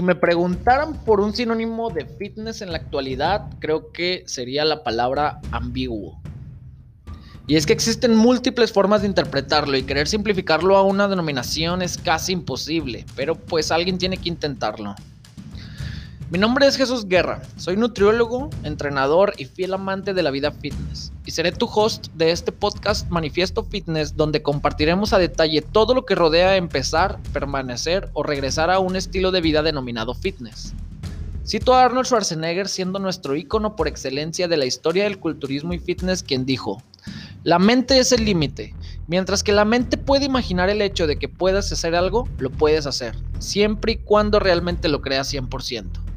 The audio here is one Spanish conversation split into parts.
Si me preguntaran por un sinónimo de fitness en la actualidad, creo que sería la palabra ambiguo. Y es que existen múltiples formas de interpretarlo y querer simplificarlo a una denominación es casi imposible, pero pues alguien tiene que intentarlo. Mi nombre es Jesús Guerra, soy nutriólogo, entrenador y fiel amante de la vida fitness. Y seré tu host de este podcast Manifiesto Fitness, donde compartiremos a detalle todo lo que rodea empezar, permanecer o regresar a un estilo de vida denominado fitness. Cito a Arnold Schwarzenegger siendo nuestro ícono por excelencia de la historia del culturismo y fitness, quien dijo, la mente es el límite. Mientras que la mente puede imaginar el hecho de que puedas hacer algo, lo puedes hacer, siempre y cuando realmente lo creas 100%.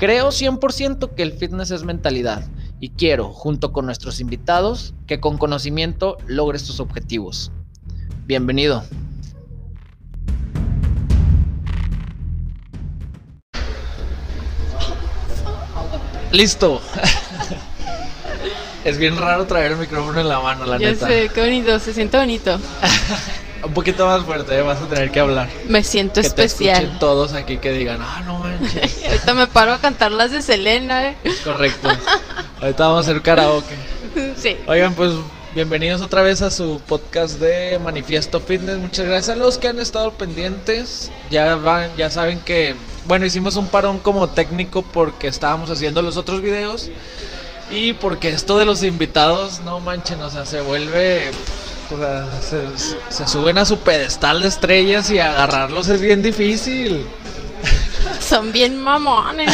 Creo 100% que el fitness es mentalidad y quiero, junto con nuestros invitados, que con conocimiento logres tus objetivos. Bienvenido. Listo. es bien raro traer el micrófono en la mano, la Ya neta. sé, qué bonito, se siente bonito. Un poquito más fuerte, eh, vas a tener que hablar. Me siento que te escuchen especial. todos aquí que digan, ah, no manches. Ahorita me paro a cantar las de Selena, ¿eh? Correcto. Ahorita vamos a hacer karaoke. Sí. Oigan, pues bienvenidos otra vez a su podcast de Manifiesto Fitness. Muchas gracias a los que han estado pendientes. Ya van, ya saben que, bueno, hicimos un parón como técnico porque estábamos haciendo los otros videos y porque esto de los invitados, no manchen, o sea, se vuelve, o sea, se, se suben a su pedestal de estrellas y agarrarlos es bien difícil. Son bien mamones.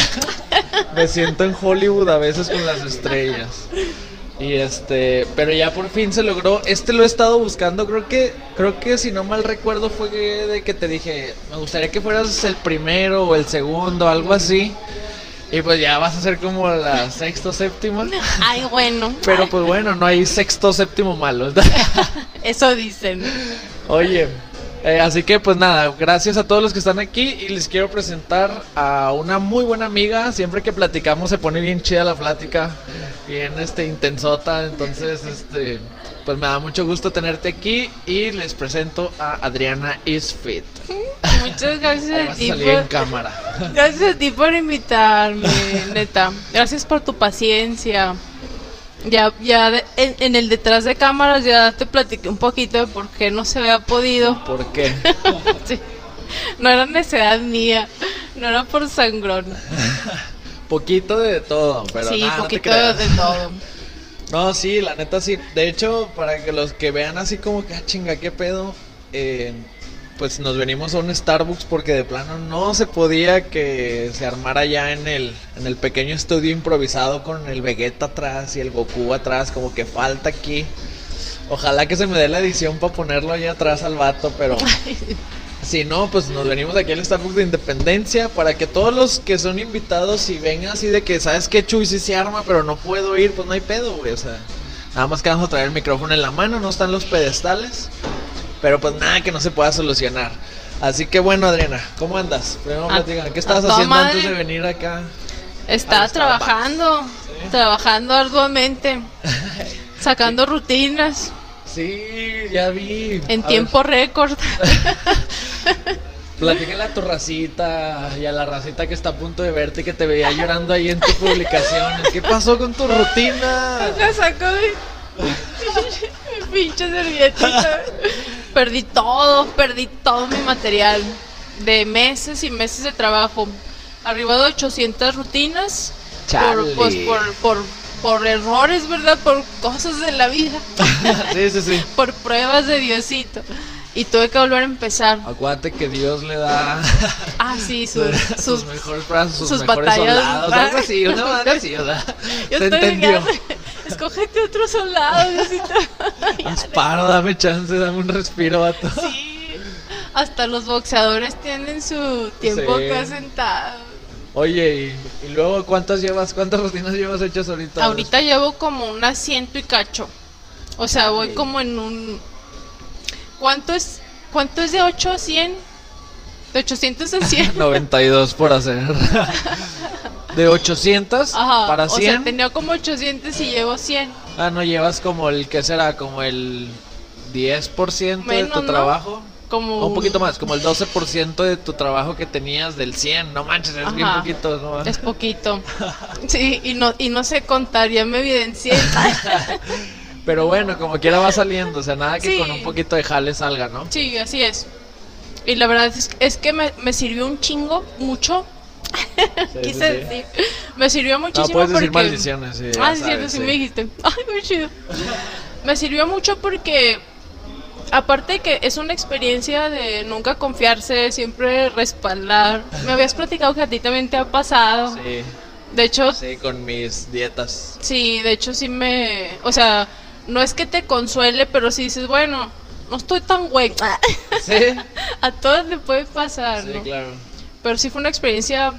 Me siento en Hollywood a veces con las estrellas. Y este, pero ya por fin se logró. Este lo he estado buscando, creo que creo que si no mal recuerdo fue de que te dije, me gustaría que fueras el primero o el segundo, algo así. Y pues ya vas a ser como la sexto séptima. Ay, bueno. Pero pues bueno, no hay sexto séptimo malo. Eso dicen. Oye, eh, así que pues nada, gracias a todos los que están aquí y les quiero presentar a una muy buena amiga. Siempre que platicamos se pone bien chida la plática, bien este intensota, entonces este pues me da mucho gusto tenerte aquí y les presento a Adriana Isfit. Muchas gracias a ti salir en por, cámara. gracias a ti por invitarme, neta. Gracias por tu paciencia. Ya, ya de- en, en el detrás de cámaras ya te platiqué un poquito de por qué no se había podido. ¿Por qué? Sí. No era necesidad mía, no era por sangrón. Poquito de todo, pero sí, nada, no te poquito de todo. No, sí, la neta sí. De hecho, para que los que vean así como que, ah, chinga, qué pedo, eh, pues nos venimos a un Starbucks porque de plano no se podía que se armara ya en el, en el pequeño estudio improvisado con el Vegeta atrás y el Goku atrás, como que falta aquí. Ojalá que se me dé la edición para ponerlo ahí atrás al vato, pero si no, pues nos venimos aquí al Starbucks de Independencia para que todos los que son invitados y vengan así de que, ¿sabes qué, Chuy? Sí se arma, pero no puedo ir, pues no hay pedo, güey. O sea, nada más que vamos a traer el micrófono en la mano, no están los pedestales. Pero pues nada que no se pueda solucionar. Así que bueno, Adriana, ¿cómo andas? Primero A- ¿qué estabas toda haciendo madre. antes de venir acá? Estaba trabajando, trabajando arduamente, sacando rutinas Sí, ya vi. en A tiempo récord. Platícale a tu racita y a la racita que está a punto de verte que te veía llorando ahí en tu publicación. ¿Qué pasó con tu rutina? La mi, mi pinche servilleta. Perdí todo, perdí todo mi material de meses y meses de trabajo. Arriba de 800 rutinas. Por, pues, por, por, por errores, ¿verdad? Por cosas de la vida. sí, sí, sí. por pruebas de Diosito. Y tuve que volver a empezar. Acuérdate que Dios le da Ah, sí, sus, sus, sus, mejores brazos, sus, sus mejores batallas. soldados. Algo así, una madre así, o sea, Yo se entendió. Escógete otro soldado, Diosito. Ya, Haz paro, dame chance, dame un respiro, vato. sí. Hasta los boxeadores tienen su tiempo Sí. acá sentado. Oye, y, y luego cuántas llevas, cuántas rutinas llevas hechas ahorita? Ahorita llevo como un asiento y cacho. O sea, voy como en un. ¿Cuánto es, cuánto es de 8 a 100? De 800 a 100. 92 por hacer. De 800 Ajá. para O 100. sea, tenía como 800 y llevo 100. Ah, no llevas como el que será como el 10% de Menos, tu ¿no? trabajo. como Un poquito más, como el 12% de tu trabajo que tenías del 100. No manches, es bien Ajá. poquito. ¿no? Es poquito. Sí, y no, y no sé contar, ya me evidencié. Pero bueno, como quiera va saliendo. O sea, nada que Sí. con un poquito de jale salga, ¿no? Sí, así es. Y la verdad es, es que me, me sirvió un chingo, mucho. Sí, Quise sí, decir. Me sirvió No, muchísimo puedes decir porque. maldiciones. Sí, ah, sí, cierto, sí sí. me dijiste. Ay, muy chido. Me sirvió mucho porque, aparte de que es una experiencia de nunca confiarse, siempre respaldar. Me habías platicado que a ti también te ha pasado. Sí, De hecho, sí, con mis dietas. sí, de hecho sí me... O sea, no es que te consuele, pero sí dices, bueno, no estoy tan güey. Sí, a todos le puede pasar, sí, ¿no? claro. Pero sí fue una experiencia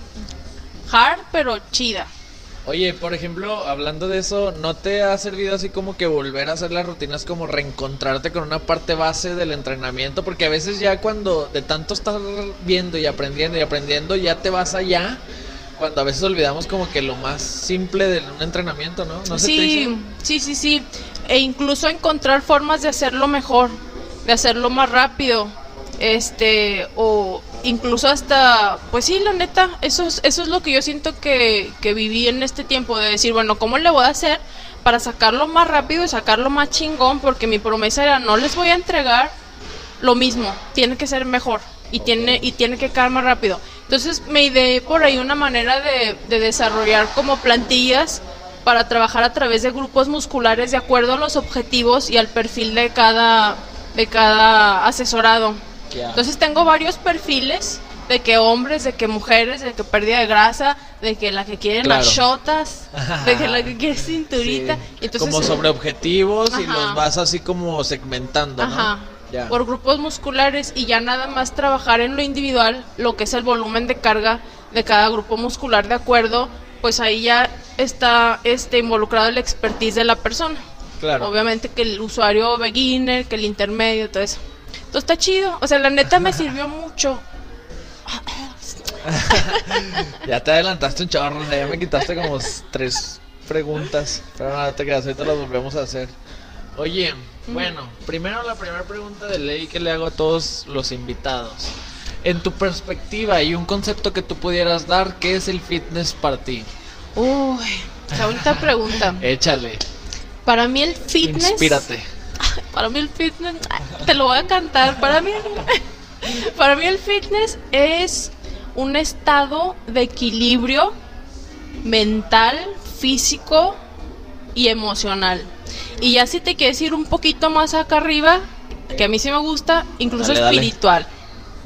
hard, pero chida. Oye, por ejemplo, hablando de eso, ¿no te ha servido así como que volver a hacer las rutinas como reencontrarte con una parte base del entrenamiento? Porque a veces ya cuando de tanto estar viendo y aprendiendo y aprendiendo, ya te vas allá, cuando a veces olvidamos como que lo más simple de un entrenamiento, ¿no? ¿No se te sí, hizo? sí, sí, sí. E incluso encontrar formas de hacerlo mejor, de hacerlo más rápido. Este, o incluso hasta, pues sí, la neta, eso es, eso es lo que yo siento que, que viví en este tiempo, de decir, bueno, ¿cómo le voy a hacer para sacarlo más rápido y sacarlo más chingón? Porque mi promesa era, no les voy a entregar lo mismo, tiene que ser mejor y tiene y tiene que quedar más rápido. Entonces me ideé por ahí una manera de, de desarrollar como plantillas para trabajar a través de grupos musculares de acuerdo a los objetivos y al perfil de cada de cada asesorado. Ya. Entonces tengo varios perfiles de que hombres, de que mujeres, de que pérdida de grasa, de que la que quieren Claro. las shotas, de que la que quiere cinturita. Sí, Entonces, como sobre objetivos y Ajá. los vas así como segmentando, ¿no? Ajá. Ya. Por grupos musculares y ya nada más trabajar en lo individual, lo que es el volumen de carga de cada grupo muscular de acuerdo, pues ahí ya está este involucrado el expertise de la persona. Claro. Obviamente que el usuario beginner, que el intermedio, todo eso. Entonces está chido. O sea, la neta me sirvió mucho. Ya te adelantaste un chorro, ya me quitaste como tres preguntas. Pero nada, te quedas, ahorita las volvemos a hacer. Oye, bueno, primero la primera pregunta de ley que le hago a todos los invitados. En tu perspectiva y un concepto que tú pudieras dar, ¿qué es el fitness para ti? Uy, qué bonita pregunta. Échale, Para mí el fitness. inspírate. Para mí el fitness, te lo voy a cantar. Para mí, para mí el fitness es un estado de equilibrio mental, físico y emocional. Y ya si te quieres ir un poquito más acá arriba, que a mí sí me gusta, incluso Dale, dale.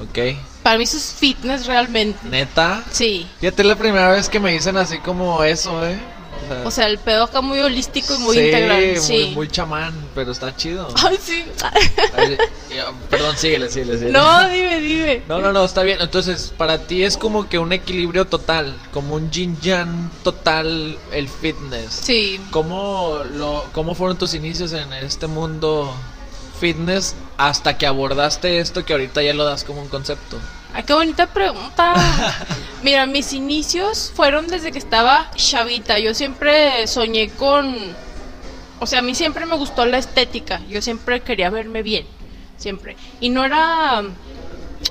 Ok, Para mí eso es fitness realmente. neta. Sí. Fíjate, es la primera vez que me dicen así como eso, ¿eh? O sea, el pedo acá muy holístico y muy sí, integral. Muy, Sí. muy chamán, pero está chido. Ay, sí. Ay, ya, Perdón, síguele, síguele, síguele. No, dime, dime. No, no, no, está bien. Entonces, para ti es como que un equilibrio total, como un yin yang total el fitness. Sí. ¿Cómo, lo, ¿Cómo fueron tus inicios en este mundo fitness hasta que abordaste esto que ahorita ya lo das como un concepto? Ay, qué bonita pregunta. Mira, mis inicios fueron desde que estaba chavita. Yo siempre soñé con... O sea, a mí siempre me gustó la estética. Yo siempre quería verme bien. Siempre. Y no era...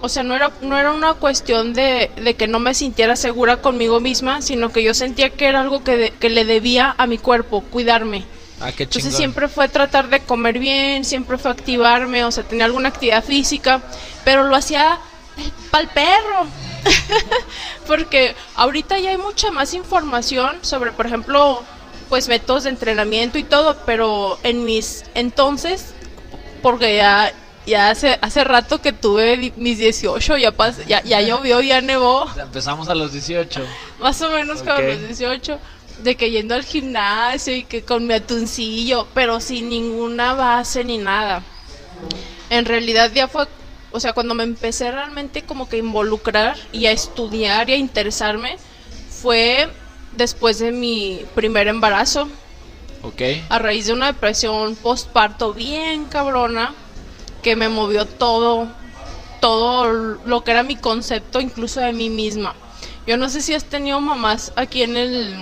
O sea, no era, no era una cuestión de, de que no me sintiera segura conmigo misma, sino que yo sentía que era algo que, de- que le debía a mi cuerpo, cuidarme. Ah, qué Entonces siempre fue tratar de comer bien, siempre fue activarme, o sea, tenía alguna actividad física, pero lo hacía para el perro. Porque ahorita ya hay mucha más información sobre, por ejemplo, pues métodos de entrenamiento y todo, pero en mis entonces, porque ya ya hace hace rato que tuve mis 18, ya pas- ya, ya llovió, ya nevó. Empezamos a los 18. Más o menos como Ok. los 18, de que yendo al gimnasio y que con mi atuncillo, pero sin ninguna base ni nada. En realidad ya fue, o sea, cuando me empecé realmente como que a involucrar y a estudiar y a interesarme, fue después de mi primer embarazo, Ok. a raíz de una depresión postparto bien cabrona, que me movió todo, todo lo que era mi concepto, incluso de mí misma. Yo no sé si has tenido mamás aquí en el...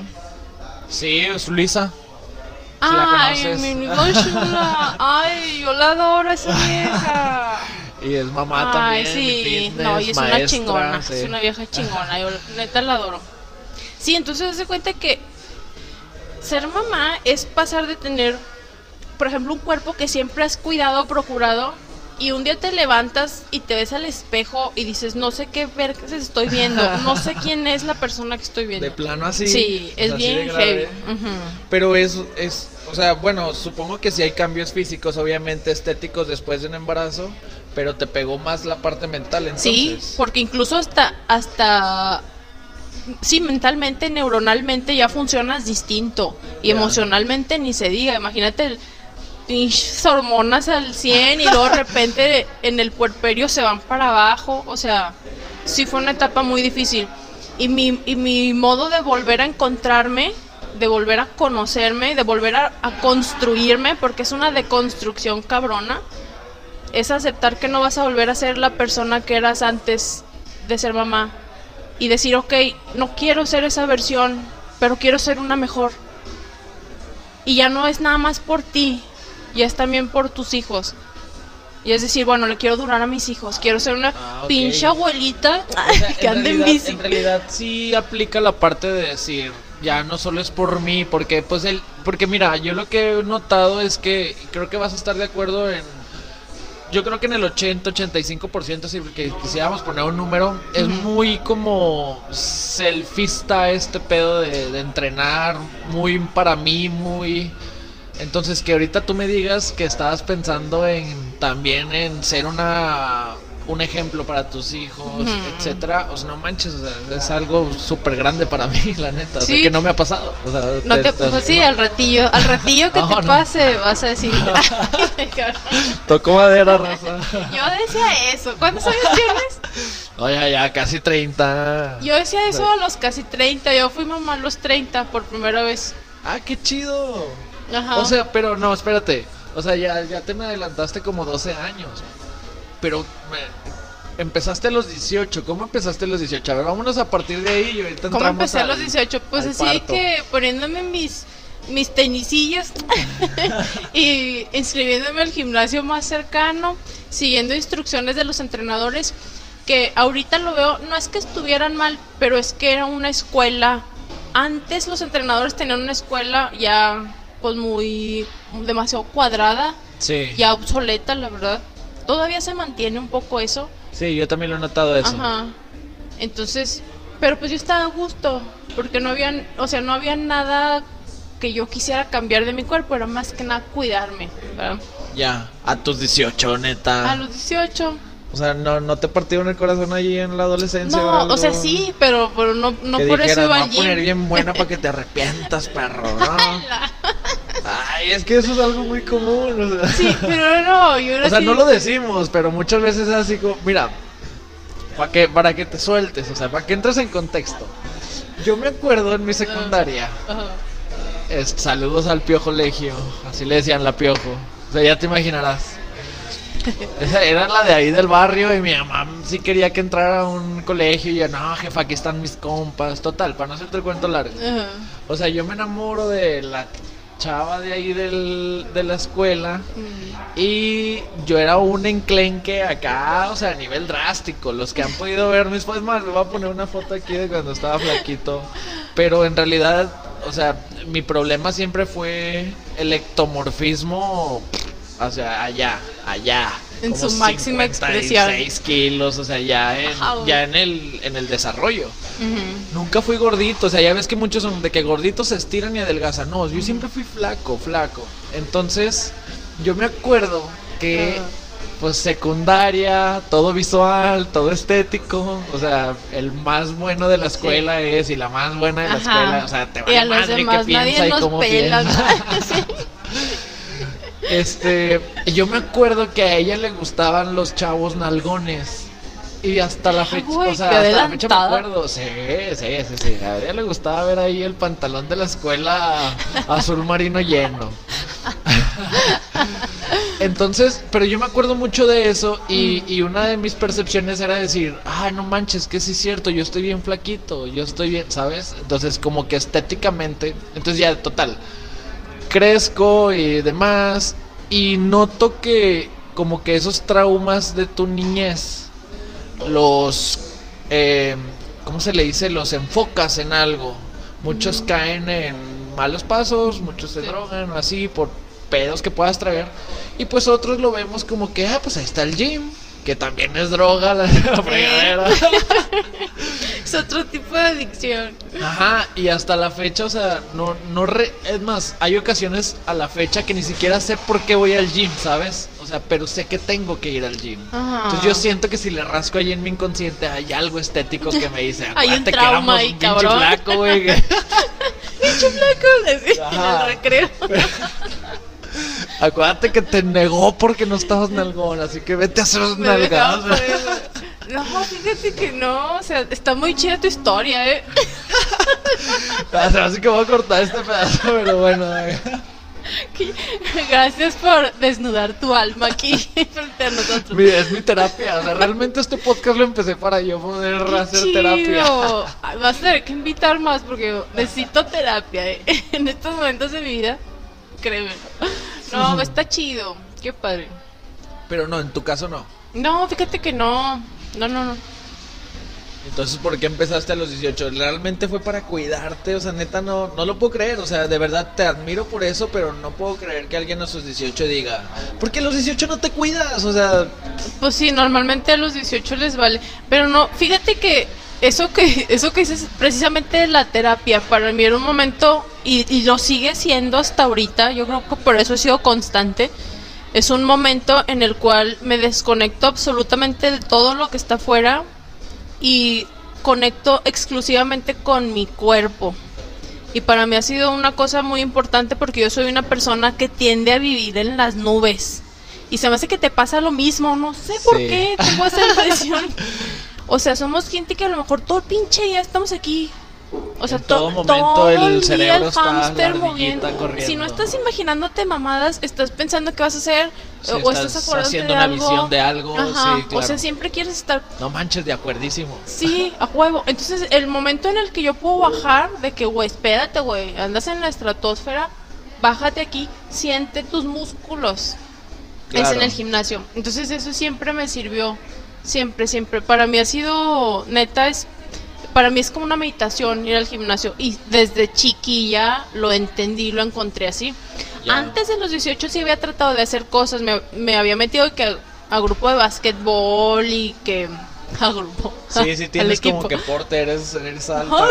Sí, es Luisa. Ay, mi chula. Ay, yo la adoro esa vieja. Y es mamá Ay, también. sí. fitness, no, y es una chingona. sí. Es una vieja chingona. Yo neta la adoro. Sí, entonces se cuenta que ser mamá es pasar de tener, por ejemplo, un cuerpo que siempre has cuidado, procurado, y un día te levantas y te ves al espejo y dices, no sé qué ver estoy viendo, no sé quién es la persona que estoy viendo. De plano así. sí, es así bien heavy. Pero es, es, o sea, bueno, supongo que sí hay cambios físicos, obviamente estéticos después de un embarazo, pero te pegó más la parte mental entonces. Sí, porque incluso hasta, hasta, sí, mentalmente, neuronalmente ya funcionas distinto y emocionalmente ni se diga. Imagínate pinches hormonas al 100 y luego de repente en el puerperio se van para abajo. O sea, sí fue una etapa muy difícil. Y mi, y mi modo de volver a encontrarme, de volver a conocerme, de volver a, a construirme, porque es una deconstrucción cabrona, es aceptar que no vas a volver a ser la persona que eras antes de ser mamá. Y decir, ok, no quiero ser esa versión, pero quiero ser una mejor. Y ya no es nada más por ti, ya es también por tus hijos. Y es decir, bueno, le quiero durar a mis hijos, quiero ser una Ah, ok. pinche abuelita O sea, que ande en bici. en realidad sí aplica la parte de decir, ya no solo es por mí, porque pues el, porque mira, yo lo que he notado es que y creo que vas a estar de acuerdo en yo creo que en el 80, 85%, si que quisiéramos poner un número, es muy como selfista este pedo de, de entrenar, muy para mí, muy... Entonces que ahorita tú me digas que estabas pensando en también en ser una un ejemplo para tus hijos, Ujú. etcétera, o sea, no manches, o sea, es algo súper grande para mí, la neta, o sea, Sí. que no me ha pasado. O sea, No te, te- pues sí, al ratillo, al ratillo que No, te no. pase, vas a decir. Tocó madera, raza. Yo decía eso. ¿Cuántos años tienes? Oye, ya casi 30. Yo decía eso a los casi 30. Yo fui mamá a los 30 por primera vez. Ah, qué chido. Ajá. O sea, pero no, espérate. O sea, ya, ya te me adelantaste como 12 años. Pero me- empezaste a los 18. ¿Cómo empezaste a los 18? A ver, vámonos a partir de ahí y ahorita ¿Cómo empecé a los 18? Pues así parto. que poniéndome mis mis tenisillos y inscribiéndome al gimnasio más cercano, siguiendo instrucciones de los entrenadores, que ahorita lo veo, no es que estuvieran mal, pero es que era una escuela. Antes los entrenadores tenían una escuela ya pues muy demasiado cuadrada, Sí. ya obsoleta, la verdad. Todavía se mantiene un poco eso. Sí, yo también lo he notado eso. Ajá. Entonces, pero pues yo estaba a gusto, porque no había, o sea, no había nada que yo quisiera cambiar de mi cuerpo, era más que nada cuidarme, ¿verdad? Ya, a tus 18, neta. A los 18. O sea, no, no te partieron el corazón allí en la adolescencia. No, o sea, sí, pero, pero no, no que por eso dijeras, iba "Me al voy a poner bien buena para que te arrepientas, perro, ¿no? Ay, es que eso es algo muy común. O sea, Sí, pero no, yo era o sea no lo decimos, pero muchas veces es así como, mira, para que, para que te sueltes, o sea, para que entres en contexto. Yo me acuerdo en mi secundaria, es- saludos al Piojo Legio, así le decían la Piojo, o sea, ya te imaginarás. Esa era la de ahí del barrio y mi mamá sí quería que entrara a un colegio y yo, no, jefa, aquí están mis compas, total, para no hacerte el cuento largo. O sea, yo me enamoro de la chava de ahí del, de la escuela Mm. y yo era un enclenque acá, o sea, a nivel drástico. Los que han podido ver mis fotos, más, me voy a poner una foto aquí de cuando estaba flaquito. Pero en realidad, o sea, mi problema siempre fue el ectomorfismo, o sea, allá, allá. En como su máxima expresión. 56 kilos, o sea, ya en, Ajá, ya en el, en el desarrollo. Nunca fui gordito, o sea, ya ves que muchos son de que gorditos se estiran y adelgazan. No, yo siempre fui flaco, flaco. Entonces, yo me acuerdo que, pues, secundaria, todo visual, todo estético. O sea, el más bueno de la escuela es y la más buena de la Ajá. escuela. O sea, te vale a los madre demás qué piensa nadie y nos cómo pela. piensa. Sí. Este, yo me acuerdo que a ella le gustaban los chavos nalgones. Y hasta la fecha, o sea, hasta la fecha me acuerdo. Sí, sí, sí, sí. A ella le gustaba ver ahí el pantalón de la escuela azul marino lleno. Entonces, pero yo me acuerdo mucho de eso y, y una de mis percepciones era decir, ah, no manches, que sí es cierto, yo estoy bien flaquito, yo estoy bien, ¿sabes? Entonces, como que estéticamente, entonces ya, total, crezco y demás y noto que como que esos traumas de tu niñez los, eh, ¿cómo se le dice? Los enfocas en algo. Muchos caen en malos pasos, muchos se drogan, así, por pedos que puedas traer. Y pues otros lo vemos como que, ah, pues ahí está el gym, que también es droga la, la fregadera. Es otro tipo de adicción. Ajá, y hasta la fecha, o sea, no, no re- es más, hay ocasiones a la fecha que ni siquiera sé por qué voy al gym, ¿sabes? O sea, pero sé que tengo que ir al gym. Ajá. Entonces yo siento que si le rasco ahí en mi inconsciente hay algo estético que me dice, Hay un "Acuérdate que trauma ahí, cabrón". flaco, güey. flaco, en el recreo. Acuérdate que te negó porque no estabas nalgón, así que vete a hacer dejaba nalgadas. No, fíjate que no, o sea, está muy chida tu historia, eh. Hace que voy a cortar este pedazo, pero bueno. Gracias por desnudar tu alma aquí frente a nosotros. Mi- es mi terapia, o sea, realmente este podcast lo empecé para yo poder Qué hacer terapia. chido. Ay, Vas a tener que invitar más porque necesito terapia eh. en estos momentos de mi vida. Créeme. No, está chido. Qué padre. Pero no, en tu caso no. No, fíjate que no. No, no, no. Entonces, ¿por qué empezaste a los 18? ¿Realmente fue para cuidarte? O sea, neta, no, no lo puedo creer. O sea, de verdad te admiro por eso, pero no puedo creer que alguien a sus 18 diga, ¿por qué a los 18 no te cuidas? O sea, Pues sí, normalmente a los 18 les vale. Pero no, fíjate que eso que eso que dices precisamente la terapia para mí era un momento y, y lo sigue siendo hasta ahorita. Yo creo que por eso he sido constante. Es un momento en el cual me desconecto absolutamente de todo lo que está afuera y conecto exclusivamente con mi cuerpo. Y para mí ha sido una cosa muy importante porque yo soy una persona que tiende a vivir en las nubes. Y se me hace que te pasa lo mismo, no sé por qué, tengo esa impresión. O sea, somos gente que a lo mejor todo el pinche día estamos aquí. O sea, En todo to- momento todo el el día el hámster moviendo. corriendo. Si no estás imaginándote mamadas, estás pensando qué vas a hacer o estás, estás acordándote haciendo de una algo. visión de algo, Ajá, sí, claro. O sea, siempre quieres estar No manches, de acuerdísimo. Sí, a huevo. Entonces, el momento en el que yo puedo bajar, de que, güey, espérate, güey, andas en la estratosfera, bájate aquí, siente tus músculos. Es en el gimnasio. Entonces, eso siempre me sirvió. Siempre, siempre. Para mí ha sido, neta, es. Para mí es como una meditación ir al gimnasio. Y desde chiquilla lo entendí, lo encontré así. Ya. Antes de los 18 sí había tratado de hacer cosas. Me, me había metido que a grupo de básquetbol y que. A grupo. Sí, sí, tienes como que porte, eres, eres alta.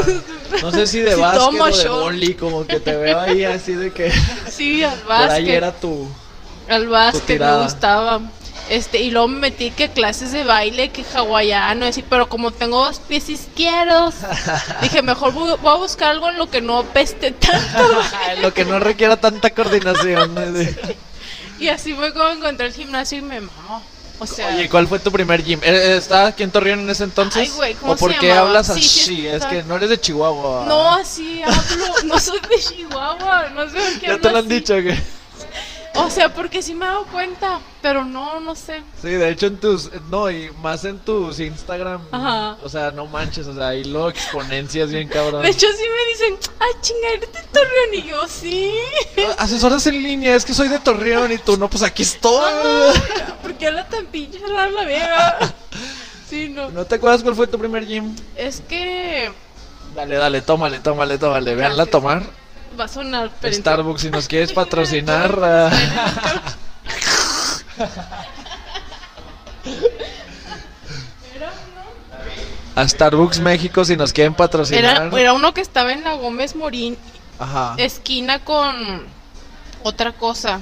No sé si de Sí, básquet o de boli, como que te veo ahí así de que Sí, al por ahí básquet. era tu... Al básquet me gustaba. Este, y luego me metí que clases de baile, que hawaiano, así, pero como tengo dos pies izquierdos, dije, mejor voy, voy a buscar algo en lo que no peste tanto. Lo que no requiera tanta coordinación. De- y así fue como encontré el gimnasio y me mamó. O sea, Oye, ¿cuál fue tu primer gym? ¿Eh, ¿Estabas aquí en Torreón en ese entonces? Ay, güey, ¿cómo ¿O por se qué llamaba? hablas Sí, así? sí, es que no eres de Chihuahua. no así hablo, no soy de Chihuahua, no sé por qué Ya te lo han así. dicho que... O sea, porque sí me he dado cuenta, pero no, no sé. Sí, de hecho en tus... No, y más en tus Instagram. Ajá. O sea, no manches, o sea, ahí lo exponencias bien cabrón. De hecho, sí me dicen, ay, chinga, eres de Torreón. Y yo, sí. Asesoras en línea, es que soy de Torreón y tú no, pues aquí estoy. Ah, ¿Por qué habla tan pinche rara la vieja? Sí, no. ¿No te acuerdas cuál fue tu primer gym? Es que Dale, dale, tómale, tómale, tómale. Veanla Gracias. tomar. Va a sonar. pero- Starbucks, si nos quieres patrocinar. ah, a Starbucks México, si nos quieren patrocinar. Era, era uno que estaba en la Gómez Morín, Ajá. esquina con otra cosa.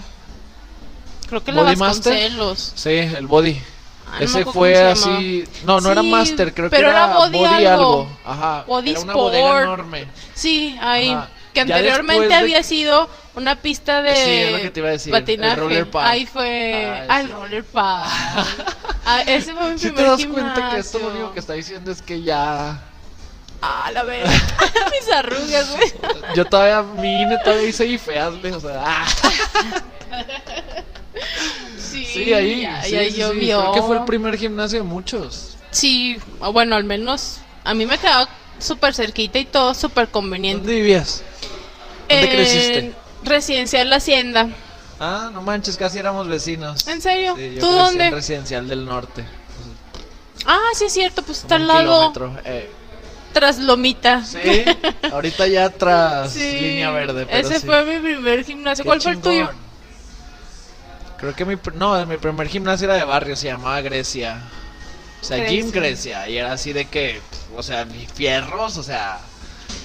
Creo que la. Vasconcelos. Sí, el body. Ah, Ese fue así. No, no era Master, creo que era, era Body algo. Ajá. Body era una bodega Sport. enorme. Sí, ahí. Ajá. Que anteriormente de- había sido una pista de Sí, es lo que te iba a decir, el patinaje. park. Ahí fue. Ah, el sí. roller park. Ah, ese fue mi Si te primer das cuenta que esto lo gimnasio. único que está diciendo es que ya. Ah, la verdad. Mis arrugas, güey. Yo todavía, mi INE todavía hice y feazle, o sea. ah. Sí, Sí, ahí. Ya, sí, ya sí, sí. llovió. Creo que fue el primer gimnasio de muchos. Sí, bueno, al menos a mí me quedaba súper cerquita y todo súper conveniente. ¿Dónde vivías? ¿Dónde En creciste? Residencial La Hacienda. Ah, no manches, casi éramos vecinos. ¿En serio? Sí, yo ¿Tú crecí dónde? En residencial del norte. Ah, sí es cierto, pues está al lado kilómetro, eh. tras Lomita. Sí, ahorita ya tras Sí, línea verde. Pero Ese sí. fue mi primer gimnasio. Qué ¿Cuál fue el tuyo? Creo que mi, no, mi primer gimnasio era de barrio, se llamaba Grecia. O sea, Gym Grecia. Y era así de que, o sea, fierros, o sea,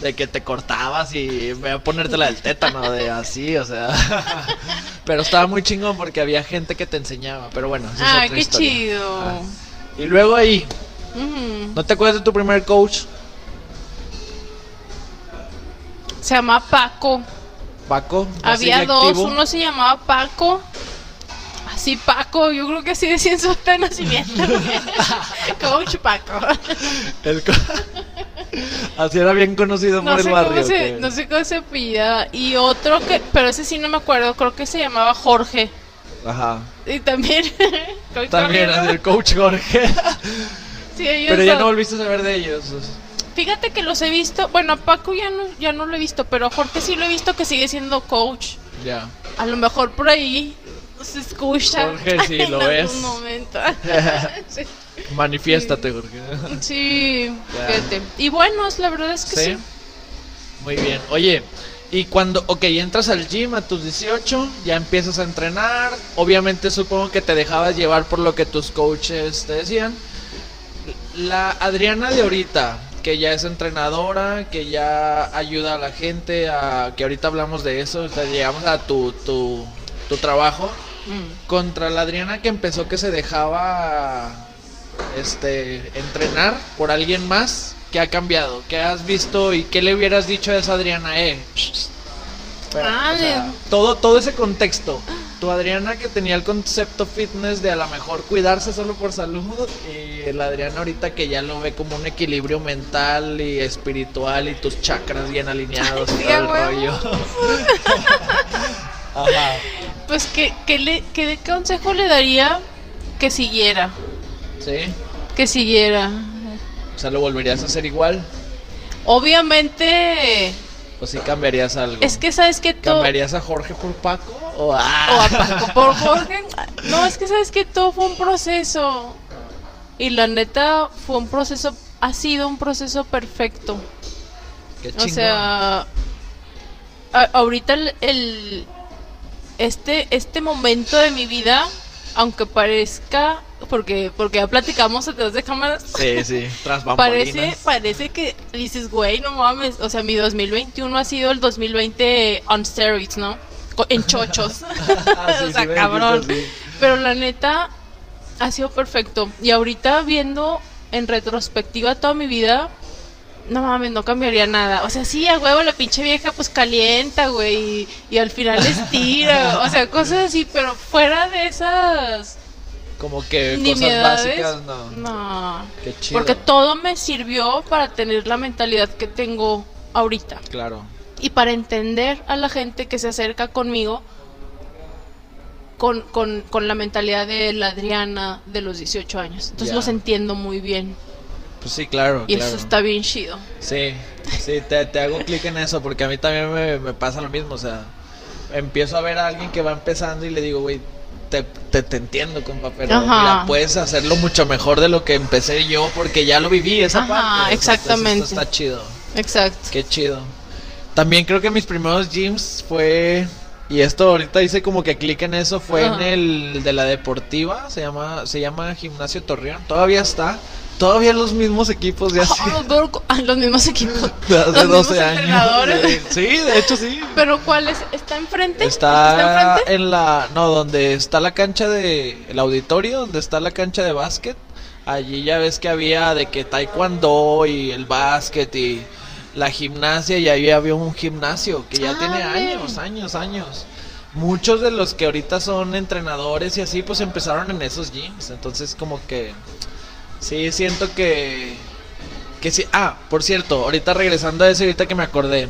de que te cortabas y voy a ponerte la del tétano, de así, o sea. Pero estaba muy chingón porque había gente que te enseñaba. Pero bueno, esa es Ah, otra qué historia. chido. Ah. Y luego ahí. ¿no te acuerdas de tu primer coach? Se llama Paco. Paco. ¿no Había dos, activo? uno se llamaba Paco. Así Paco, yo creo que así decía en su acta de nacimiento. Coach Paco. El co- Así era bien conocido No por el barrio. se, no sé cómo se apellida. Y otro que, pero ese sí no me acuerdo, creo que se llamaba Jorge. Ajá. Y también. También el coach Jorge. Sí, ellos Pero ya dos. no volviste a saber de ellos. Fíjate que los he visto. Bueno, a Paco ya no, ya no lo he visto, pero a Jorge sí lo he visto que sigue siendo coach. Ya. A lo mejor por ahí se escucha. Jorge, sí, lo ves. momento. sí. Manifiéstate, Jorge. Sí, fíjate. Y bueno, la verdad es que sí. Sí. Muy bien. Oye, y cuando, ok, entras al gym a tus 18, ya empiezas a entrenar. Obviamente supongo que te dejabas llevar por lo que tus coaches te decían. La Adriana de ahorita, que ya es entrenadora, que ya ayuda a la gente, a, que ahorita hablamos de eso, o sea, llegamos a tu, tu, tu trabajo. Mm. Contra la Adriana que empezó que se dejaba este entrenar por alguien más, ¿qué ha cambiado? ¿Qué has visto y qué le hubieras dicho a esa Adriana? Eh, Ah, o sea, todo, todo ese contexto. Tu Adriana que tenía el concepto fitness de a lo mejor cuidarse solo por salud y la Adriana ahorita que ya lo ve como un equilibrio mental y espiritual y tus chakras bien alineados y todo el rollo. Ajá. Pues, ¿qué, qué, le, qué consejo le daría que siguiera? Sí. Que siguiera. O sea, ¿lo volverías a hacer igual? Obviamente, ¿O si cambiarías algo? es que sabes que todo. ¿Cambiarías a Jorge por Paco? ¿O O a Paco por Jorge. No, es que sabes que todo fue un proceso. Y la neta, fue un proceso. Ha sido un proceso perfecto. Qué O sea, a- ahorita el, el- este este momento de mi vida, aunque parezca porque porque ya platicamos detrás de cámaras, Sí, sí, tras parece bambalinas. parece que dices, güey, no mames, o sea, mi 2021 ha sido el 2020 on steroids, ¿no? En chochos. Ah, sí, o sea, cabrón. Pero la neta ha sido perfecto. Y ahorita viendo en retrospectiva toda mi vida, no mames, no cambiaría nada. O sea, sí, a huevo la pinche vieja pues calienta, güey, y, y al final estira. o sea, cosas así, pero fuera de esas Como que cosas básicas, no. no. Qué chido. Porque todo me sirvió para tener la mentalidad que tengo ahorita. Claro. Y para entender a la gente que se acerca conmigo con, con, con la mentalidad de la Adriana de los 18 años. Entonces los entiendo muy bien. Pues sí, claro. Y claro. eso está bien chido. Sí, sí, te, te hago clic en eso porque a mí también me, me pasa lo mismo. O sea, empiezo a ver a alguien que va empezando y le digo, güey, te, te, te entiendo, compa, pero Ajá. mira, puedes hacerlo mucho mejor de lo que empecé yo porque ya lo viví esa Ajá, parte. Exactamente. esto está chido. Exacto. Qué chido. También creo que mis primeros gyms fue. Y esto ahorita hice como que clic en eso. Fue Ajá. en el de la deportiva. Se llama, se llama Gimnasio Torreón. Todavía está. Todavía los mismos equipos de hace, Ah, los, mismos equipos. de hace los mismos 12 años. entrenadores. Sí, de hecho sí. Pero ¿cuál es? ¿Está enfrente? Está enfrente? en la. No, donde está la cancha de. El auditorio, donde está la cancha de básquet. Allí ya ves que había de que taekwondo y el básquet y la gimnasia. Y ahí había un gimnasio que ya Ah, tiene años, años, años. Muchos de los que ahorita son entrenadores y así, pues empezaron en esos gyms. Entonces, como que. Sí, siento que. Que sí. Ah, por cierto, ahorita regresando a eso, ahorita que me acordé.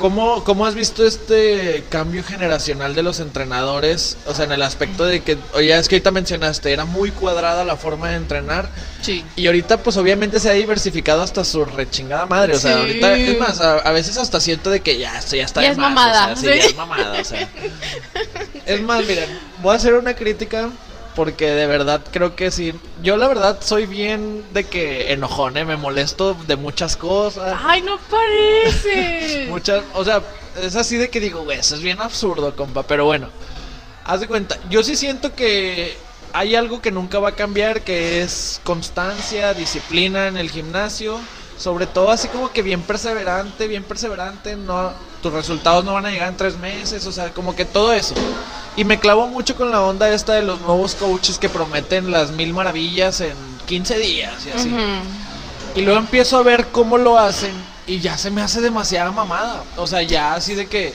¿cómo, ¿cómo has visto este cambio generacional de los entrenadores? O sea, en el aspecto de que, oye, es que ahorita mencionaste, era muy cuadrada la forma de entrenar. Sí. Y ahorita, pues obviamente se ha diversificado hasta su rechingada madre. O sea, Sí. ahorita, es más, a, a veces hasta siento de que ya, esto ya está Ya de es más, mamada, o sea, sí, sí. ya es mamada, o sea. Es más, miren, voy a hacer una crítica porque de verdad creo que sí. Yo la verdad soy bien de que enojón, ¿eh? me molesto de muchas cosas. Ay, no parece. Muchas, o sea, es así de que digo, güey, eso es bien absurdo, compa. Pero bueno, haz de cuenta, yo sí siento que hay algo que nunca va a cambiar, que es constancia, disciplina en el gimnasio. Sobre todo así como que bien perseverante, bien perseverante, no, tus resultados no van a llegar en tres meses, o sea, como que todo eso. Y me clavo mucho con la onda esta de los nuevos coaches que prometen las mil maravillas en 15 días y así. Y luego empiezo a ver cómo lo hacen y ya se me hace demasiada mamada. O sea, ya así de que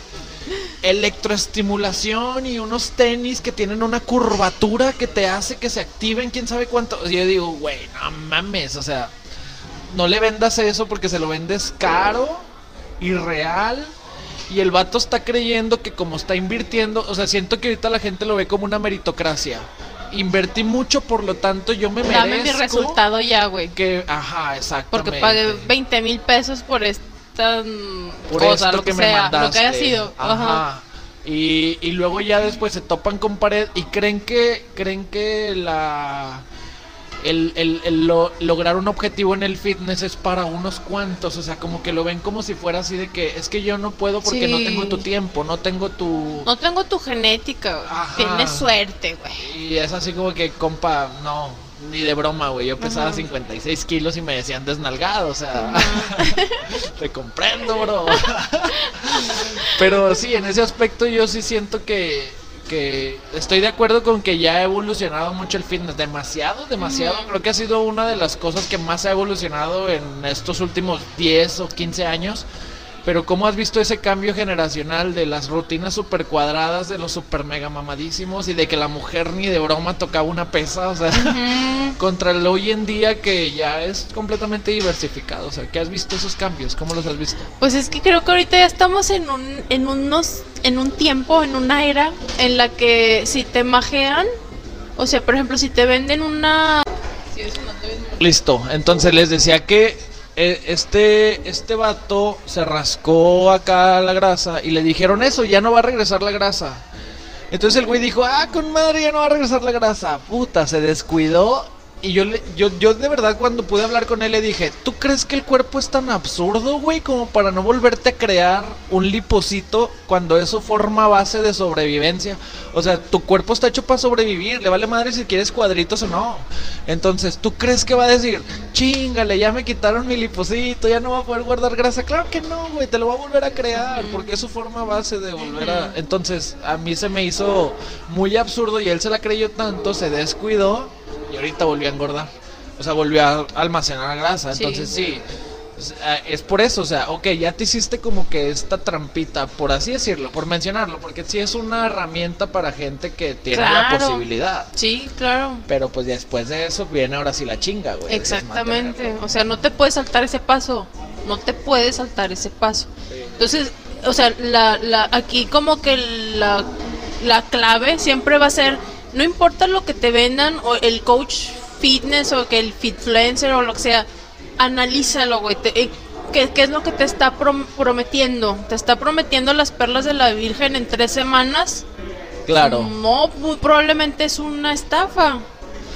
electroestimulación y unos tenis que tienen una curvatura que te hace que se activen quién sabe cuánto. Y yo digo, güey, no mames, o sea, no le vendas eso porque se lo vendes caro y real. Y el vato está creyendo que como está invirtiendo, o sea, siento que ahorita la gente lo ve como una meritocracia. Invertí mucho, por lo tanto yo me merezco Dame mi resultado ya, güey. que, ajá, exactamente. Porque pagué 20 mil pesos por esta mm, por cosa, esto lo que, me sea, mandaste. lo que haya sido. Ajá. Ajá. Y, y luego ya después se topan con pared y creen que creen que la el, el- el lo- lograr un objetivo en el fitness es para unos cuantos, o sea, como que lo ven como si fuera así de que es que yo no puedo porque no tengo tu tiempo, no tengo tu No tengo tu genética. Tienes suerte, güey. y es así como que compa, no, ni de broma, güey. Yo pesaba Ajá. 56 kilos y me decían desnalgado, o sea, te comprendo, bro. Pero sí, en ese aspecto yo sí siento que, que estoy de acuerdo con que ya ha evolucionado mucho el fitness. Demasiado, demasiado. Creo que ha sido una de las cosas que más ha evolucionado en estos últimos 10 o 15 años. Pero ¿cómo has visto ese cambio generacional de las rutinas super cuadradas, de los super mega mamadísimos y de que la mujer ni de broma tocaba una pesa? O sea, contra el hoy en día que ya es completamente diversificado. O sea, ¿qué has visto esos cambios? ¿Cómo los has visto? Pues es que creo que ahorita ya estamos en un, en unos, en un tiempo, en una era en la que si te majean, o sea, por ejemplo, si te venden una Listo, entonces les decía que este, este vato se rascó acá la grasa y le dijeron eso, ya no va a regresar la grasa. Entonces el güey dijo, ah, con madre ya no va a regresar la grasa. Puta, se descuidó. Y yo, le, yo, yo de verdad cuando pude hablar con él le dije, ¿tú crees que el cuerpo es tan absurdo, güey, como para no volverte a crear un lipocito cuando eso forma base de sobrevivencia? O sea, tu cuerpo está hecho para sobrevivir, le vale madre si quieres cuadritos o no. Entonces, ¿tú crees que va a decir, chingale, ya me quitaron mi lipocito, ya no va a poder guardar grasa? Claro que no, güey, te lo va a volver a crear, porque eso forma base de volver a... Entonces, a mí se me hizo muy absurdo y él se la creyó tanto, se descuidó y ahorita volvió a engordar. O sea, volvió a almacenar grasa. Sí. Entonces, sí. Es, eh, es por eso, o sea, ok, ya te hiciste como que esta trampita, por así decirlo, por mencionarlo, porque sí es una herramienta para gente que tiene la Claro. posibilidad. Sí, claro. Pero pues después de eso viene ahora sí la chinga, güey. Exactamente. O sea, no te puedes saltar ese paso. No te puedes saltar ese paso. Entonces, o sea, la, la, aquí como que la, la clave siempre va a ser, no importa lo que te vendan, o el coach fitness, o que el fitfluencer, o lo que sea, analízalo, güey. te- eh, ¿Qué, qué es lo que te está prom- prometiendo? ¿Te está prometiendo las perlas de la Virgen en tres semanas? Claro, No, muy probablemente es una estafa.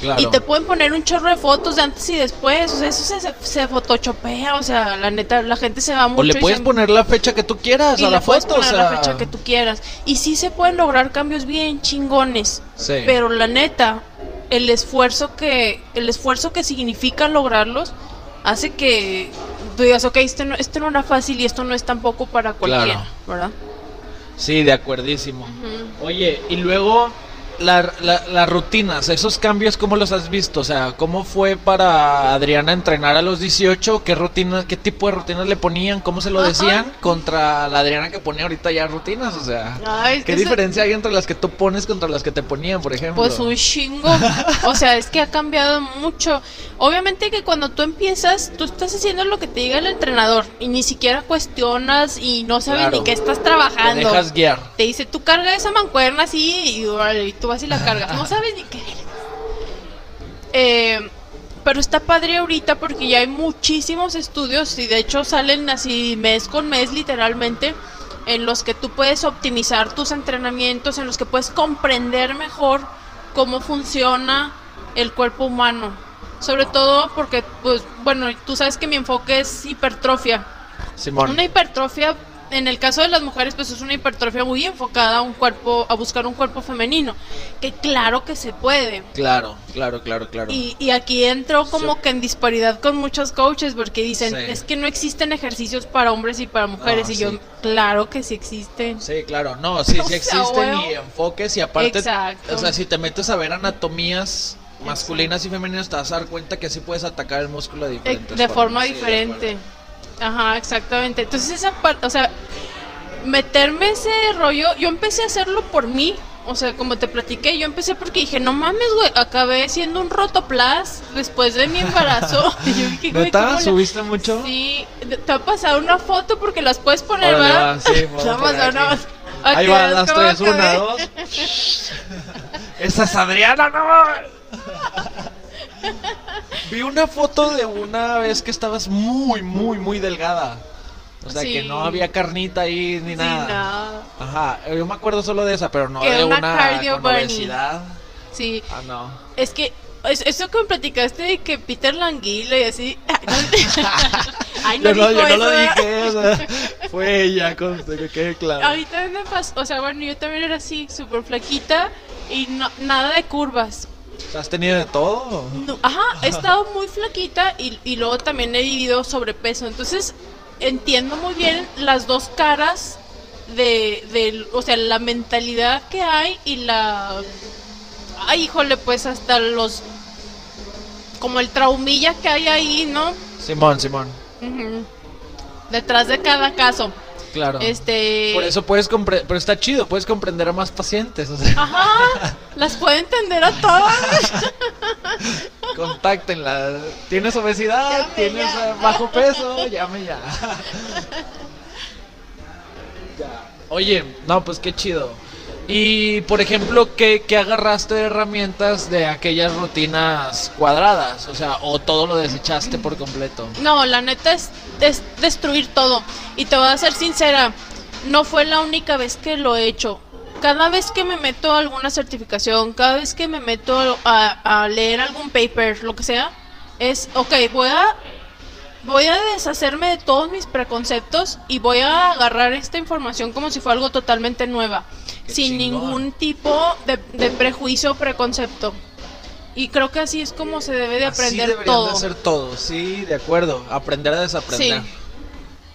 Claro. Y te pueden poner un chorro de fotos de antes y después. O sea, eso se, se, se photoshopea. O sea, la neta, la gente se va mucho. o le puedes se- poner la fecha que tú quieras y a la foto, o sea. la fecha que tú quieras. Y sí se pueden lograr cambios bien chingones. Sí. Pero la neta, el esfuerzo que el esfuerzo que significa lograrlos hace que tú digas, ok, esto no, esto no era fácil y esto no es tampoco para cualquiera, Claro. ¿verdad? Sí, de acuerdísimo. Oye, y luego la- la- las rutinas, esos cambios, ¿cómo los has visto? O sea, ¿cómo fue para Adriana entrenar a los 18? ¿Qué rutina, qué tipo de rutinas le ponían? ¿Cómo se lo Ajá. decían? Contra la Adriana que pone ahorita ya rutinas, o sea. Ay, ¿Qué diferencia hay entre las que tú pones contra las que te ponían, por ejemplo? Pues un chingo. O sea, es que ha cambiado mucho. Obviamente que cuando tú empiezas, tú estás haciendo lo que te diga el entrenador y ni siquiera cuestionas y no sabes Claro. ni qué estás Te trabajando. dejas guiar. Te dice, tú carga esa mancuerna así y, y tú vas y la cargas. No sabes ni qué. Eh, pero está padre ahorita porque ya hay muchísimos estudios y de hecho salen así mes con mes literalmente en los que tú puedes optimizar tus entrenamientos, en los que puedes comprender mejor cómo funciona el cuerpo humano. Sobre todo porque, pues, bueno, tú sabes que mi enfoque es hipertrofia. Simón. Una hipertrofia, en el caso de las mujeres, pues es una hipertrofia muy enfocada a un cuerpo, a buscar un cuerpo femenino, que claro que se puede. Claro, claro, claro, claro. Y, y aquí entro como Sí. que en disparidad con muchos coaches porque dicen, Sí. es que no existen ejercicios para hombres y para mujeres. No, y yo, claro que sí existen. Sí, claro, no, sí, O sí sea, existen y enfoques y aparte, Exacto. o sea, si te metes a ver anatomías masculinas y femeninas te vas a dar cuenta que así puedes atacar el músculo de diferentes de forma de diferente. Ajá, exactamente. Entonces esa parte, o sea, meterme ese rollo, yo empecé a hacerlo por mí. O sea, como te platiqué, yo empecé porque dije, no mames, güey, acabé siendo un rotoplas después de mi embarazo. Y yo dije, güey, ¿Neta? ¿cómo le- ¿Subiste mucho? Sí, te ha pasado una foto porque las puedes poner, Órale, ¿verdad? va, sí, Te va a pasar una. Ahí Ok, va, es las tres, una, dos. Esa es Adriana, no. Vi una foto de una vez que estabas muy, muy, muy delgada. O sea, que no había carnita ahí ni Sí, nada. Ajá, yo me acuerdo solo de esa, pero no Que de una una, cardio con bunny. obesidad. Sí, Ah, no. Es que es- eso que platicaste de que Peter Languila y así. Ay, no, no, dijo yo no lo dije, o sea, fue ella, con que quede claro. A mí también me pasó. O sea, bueno, yo también era así, súper flaquita y no- nada de curvas. ¿Has tenido de todo? No, ajá, he estado muy flaquita y, y luego también he vivido sobrepeso. Entonces, entiendo muy bien las dos caras de, del- o sea, la mentalidad que hay y la... Ay, híjole, pues hasta los... Como el traumilla que hay ahí, ¿no? Simón, Simón. Detrás de cada caso. Claro. Este. Por eso puedes comprender, pero está chido, puedes comprender a más pacientes, o sea, Ajá. Las puedo entender a todas. contáctenla. ¿Tienes obesidad? Llame ¿Tienes ya. bajo peso? Llame ya. Oye, no, pues qué chido. Y, por ejemplo, ¿qué, qué agarraste de herramientas de aquellas rutinas cuadradas? O sea, ¿o todo lo desechaste por completo? No, la neta es, es destruir todo. Y te voy a ser sincera, no fue la única vez que lo he hecho. Cada vez que me meto a alguna certificación, cada vez que me meto a, a leer algún paper, lo que sea, es, ok, voy voy a deshacerme de todos mis preconceptos y voy a agarrar esta información como si fuera algo totalmente nueva, Qué sin chingón. ningún tipo de, de prejuicio o preconcepto. Y creo que así es como se debe de Así aprender deberían todo. de hacer todo, sí, de acuerdo. Aprender a desaprender. Sí.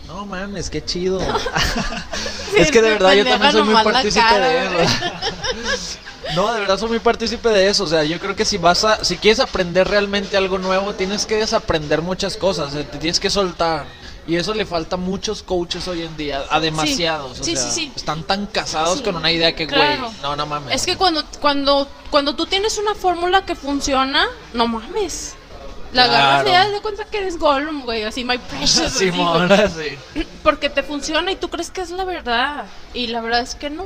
No mames, qué chido. Sí, es que de verdad yo también soy muy partícipe de eso. No, de verdad soy muy partícipe de eso. O sea, yo creo que si vas a, si quieres aprender realmente algo nuevo, tienes que desaprender muchas cosas. sea, te tienes que soltar. Y eso le falta a muchos coaches hoy en día, a demasiados. o Sí, sea, sí, sí. Están tan casados con una idea que, güey, claro. no, no mames. Es que cuando, cuando, cuando tú tienes una fórmula que funciona, no mames. La agarras y Claro. de cuenta que eres Gollum, güey, así, my precious. así, Simón, güey. sí. Porque te funciona y tú crees que es la verdad. Y la verdad es que no.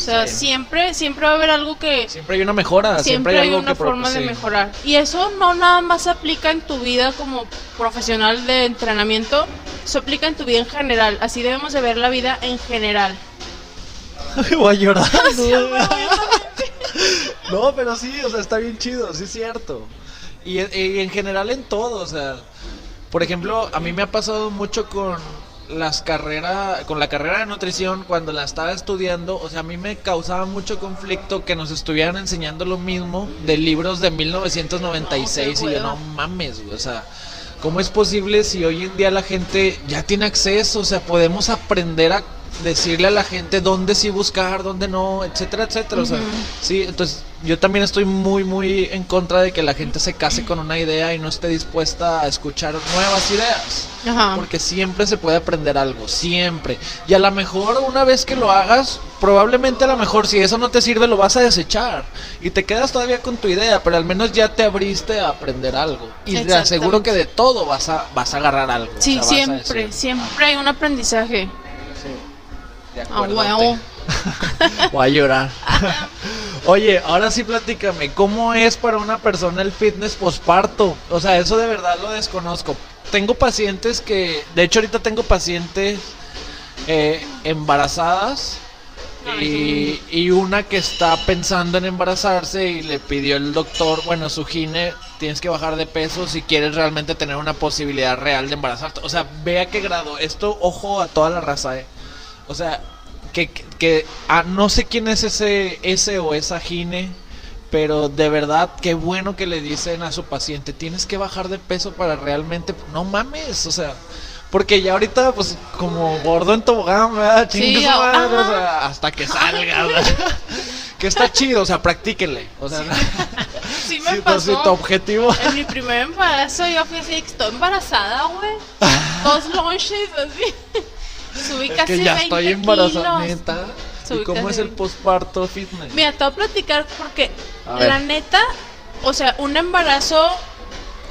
O sea, Sí. siempre, siempre va a haber algo que... Siempre hay una mejora, siempre, Siempre hay algo una que forma de mejorar. Y eso no nada más se aplica en tu vida como profesional de entrenamiento, se aplica en tu vida en general. Así debemos de ver la vida en general. Voy a llorar. no, pero sí, o sea, está bien chido, sí es cierto. Y, y en general en todo, o sea, por ejemplo, a mí me ha pasado mucho con las carreras, con la carrera de nutrición cuando la estaba estudiando, o sea, a mí me causaba mucho conflicto que nos estuvieran enseñando lo mismo de libros de 1996 No, y yo no mames, o sea, ¿cómo es posible si hoy en día la gente ya tiene acceso, o sea, podemos aprender a decirle a la gente dónde sí buscar, dónde no, etcétera, etcétera. O sea, sí, entonces yo también estoy muy, muy en contra de que la gente se case con una idea y no esté dispuesta a escuchar nuevas ideas. Ajá. Porque siempre se puede aprender algo, siempre. Y a lo mejor una vez que lo hagas, probablemente a lo mejor si eso no te sirve lo vas a desechar. Y te quedas todavía con tu idea, pero al menos ya te abriste a aprender algo. Y te aseguro que de todo vas a, vas a agarrar algo. o Sí, sea, siempre, siempre hay un aprendizaje. "De A acuerdote". huevo. Voy a llorar. Oye, ahora sí platícame, ¿cómo es para una persona el fitness posparto? O sea, eso de verdad lo desconozco. Tengo pacientes que, de hecho ahorita tengo pacientes eh, embarazadas y, y una que está pensando en embarazarse y le pidió el doctor, bueno, su gine, tienes que bajar de peso si quieres realmente tener una posibilidad real de embarazarte. O sea, ve a qué grado. Esto, ojo a toda la raza, eh. O sea, que, que, ah, no sé quién es ese, ese o esa gine, pero de verdad, qué bueno que le dicen a su paciente, tienes que bajar de peso para realmente, no mames, o sea, porque ya ahorita, pues, como gordo en tobogán, ¿verdad? Sí, ah, madre, o sea, hasta que salga, ¿verdad? que está chido, o sea, practíquenle, o sea, Sí me si, tu objetivo... En mi primer embarazo yo fui así, estoy embarazada, güey. Dos lunches así. Subí Es casi que ya 20 estoy embarazada, neta. ¿Y cómo es el 20. posparto fitness? Mira, te voy a platicar porque A ver. la neta, o sea, un embarazo,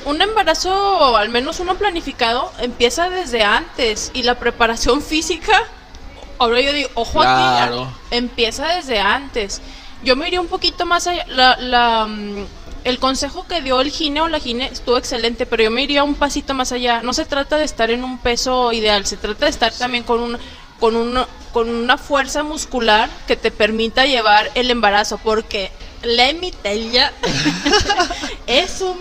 un embarazo, al menos uno planificado, empieza desde antes y la preparación física, ahora yo digo, ojo Claro. aquí, empieza desde antes. Yo me iría un poquito más allá, la, la, mm, el consejo que dio el gine o la gine estuvo excelente, pero yo me iría un pasito más allá. No se trata de estar en un peso ideal, se trata de estar también con un con una con una fuerza muscular que te permita llevar el embarazo, porque la mitella es un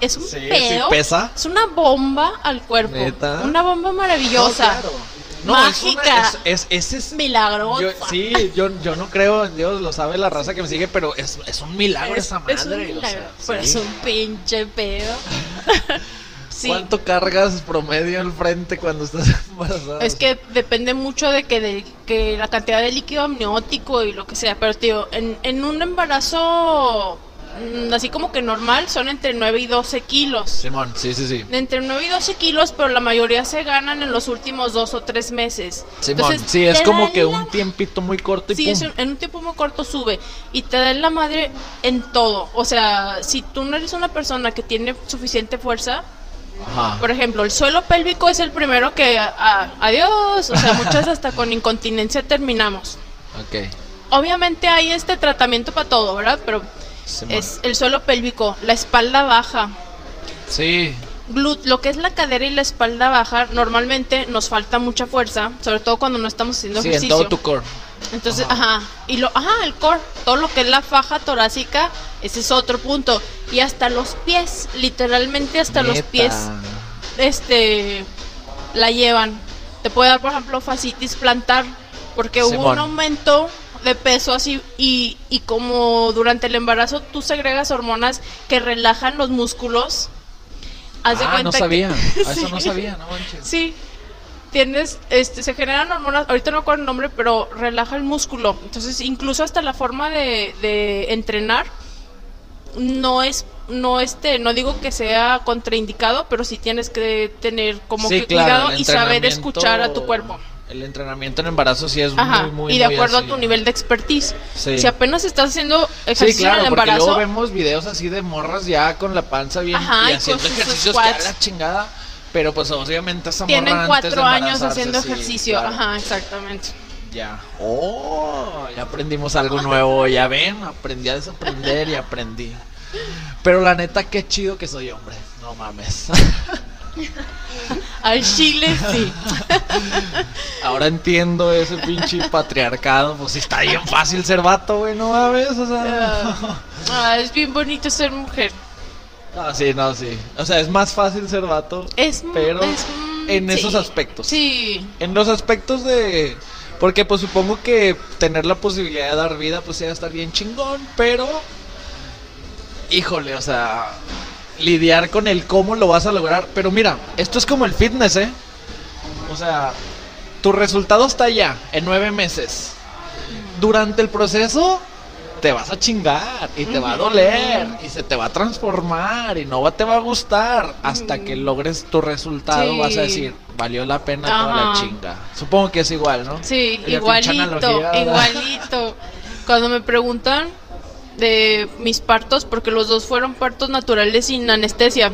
es un Sí, pesa. es una bomba al cuerpo, ¿Neta? una bomba maravillosa, No, claro. No, es una- mágica, es, es- ese es- milagrosa. yo- sí, yo, yo no creo en Dios, lo sabe la raza que me sigue, pero es, es un milagro Es- esa madre. es o sea, pero sí. es un pinche pedo. sí. ¿Cuánto cargas promedio al frente cuando estás embarazada? Es que depende mucho de que, de que la cantidad de líquido amniótico y lo que sea. Pero, tío, en, en un embarazo así como que normal son entre 9 y 12 kilos. Simón, sí, sí, sí. Entre 9 y 12 kilos, pero la mayoría se ganan en los últimos dos o tres meses. Simón, Entonces, sí, es como que un tiempito muy corto y Sí, pum. en un tiempo muy corto sube y te da en la madre en todo. O sea, si tú no eres una persona que tiene suficiente fuerza, Ajá. por ejemplo, el suelo pélvico es el primero que a- a- adiós, o sea, muchas hasta con incontinencia terminamos. Ok. Obviamente hay este tratamiento para todo, ¿verdad? Pero Es el suelo pélvico, la espalda baja, Sí, glut, lo que es la cadera y la espalda baja, normalmente nos falta mucha fuerza, sobre todo cuando no estamos haciendo sí, en ejercicio. todo tu core. Entonces, Ajá. ajá. Y lo, ajá, el core, todo lo que es la faja torácica, ese es otro punto. Y hasta los pies, literalmente hasta los pies, este, la llevan. Te puede dar, por ejemplo, fascitis plantar, porque hubo un aumento de peso así y, y como durante el embarazo tú segregas hormonas que relajan los músculos. Haz de ah, cuenta no que- sabía. A eso no sabía, no manches. Sí. Tienes, este, se generan hormonas, ahorita no recuerdo el nombre, pero relaja el músculo. Entonces, incluso hasta la forma de, de entrenar no es, no este, no digo que sea contraindicado, pero sí tienes que tener como Sí, que claro, cuidado y saber escuchar a tu cuerpo. El entrenamiento en embarazo sí es Ajá. muy, muy y de muy acuerdo así. a tu nivel de expertise. Sí. Si apenas estás haciendo Sí, ejercicio claro, en el porque luego embarazo, vemos videos así de morras ya con la panza bien Ajá, y haciendo ejercicios que a la chingada. Pero pues obviamente esa tienen morra antes de cuatro años haciendo sí, ejercicio. claro. Ajá, exactamente. Ya. Oh, ya aprendimos algo nuevo, ya ven, aprendí a desaprender y aprendí. Pero la neta, qué chido que soy hombre. No mames. Al chile sí. Ahora entiendo ese pinche patriarcado. Pues sí está bien fácil ser vato, güey, no mames. O sea. Ah, es bien bonito ser mujer. No, sí, no, sí. O sea, es más fácil ser vato. Es, Pero es- en sí. esos aspectos. Sí. En los aspectos de. Porque pues supongo que tener la posibilidad de dar vida, pues va a estar bien chingón, pero. Híjole, o sea. Lidiar con el cómo lo vas a lograr. Pero mira, esto es como el fitness, ¿eh? O sea, tu resultado está ya en nueve meses. Durante el proceso te vas a chingar y te va a doler y se te va a transformar y no va, te va a gustar hasta que logres tu resultado Sí. vas a decir valió la pena toda la Ajá. chinga supongo que es igual no Sí, igualito, igualito. Cuando me preguntan de mis partos, porque los dos fueron partos naturales sin anestesia.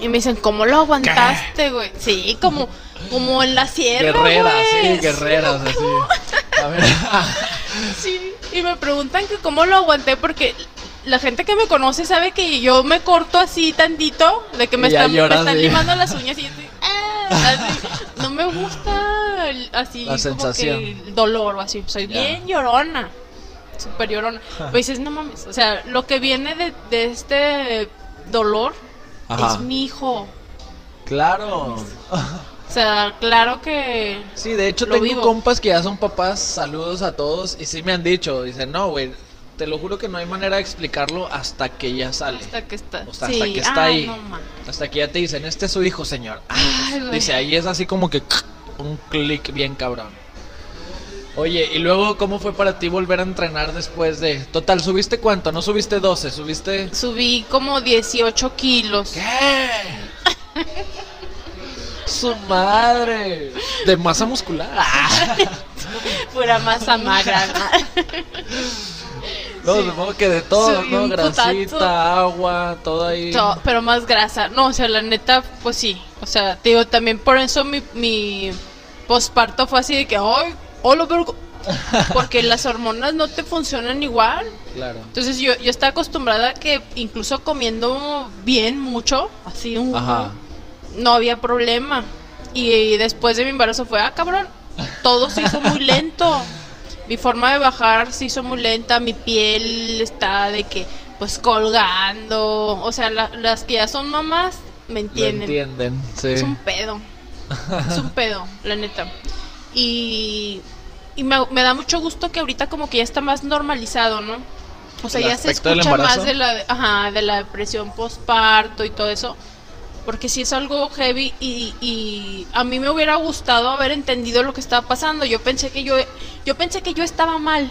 Y me dicen, ¿cómo lo aguantaste, güey? Sí, como, como en la sierra. guerreras sí guerreras así a ver Sí, y me preguntan que cómo lo aguanté porque la gente que me conoce sabe que yo me corto así tantito, de que me están, me lloras, están sí. limando las uñas y yo estoy, "Ah", así. no me gusta el- así La como sensación. que el dolor o así, soy Ya. bien llorona, súper llorona. Pues dices, no mames, o sea, lo que viene de, de este dolor Ajá. es mi hijo. claro O sea, claro que Sí, de hecho tengo vivo. compas que ya son papás, saludos a todos, y sí me han dicho, dicen, no, güey, te lo juro que no hay manera de explicarlo hasta que ya sale. hasta que está. O sea, sí, hasta que está ay, ahí. no. Hasta que ya te dicen, este es su hijo, señor. Ay, dice, ahí es así como que un clic bien cabrón. Oye, y luego, ¿cómo fue para ti volver a entrenar después de... Total, ¿subiste cuánto? No subiste 12, subiste... Subí como 18 kilos. ¿Qué? Su madre. De masa muscular. Pura masa magra. No, Sí. supongo que de todo, Subí ¿no? Grasita, putazo. agua, todo ahí. To- pero más grasa. No, o sea, la neta, pues sí. O sea, te digo, también por eso mi, mi posparto fue así de que, ¡ay! ¡Hola, vergo! Porque las hormonas no te funcionan igual. Claro. Entonces yo, yo estaba acostumbrada a que incluso comiendo bien mucho, así un Ajá. no había problema. Y, después de mi embarazo fue, ah, cabrón, todo se hizo muy lento. Mi forma de bajar se hizo muy lenta, mi piel está de que, pues colgando. O sea, la- las que ya son mamás me entienden. entienden, sí. Es un pedo. Es un pedo, la neta. Y, y me, me da mucho gusto que ahorita como que ya está más normalizado, ¿no? O sea, ¿El ya se escucha más de la, ajá, de la depresión postparto y todo eso. Porque sí es algo heavy y, y a mí me hubiera gustado haber entendido lo que estaba pasando. Yo pensé que yo, yo pensé que yo estaba mal.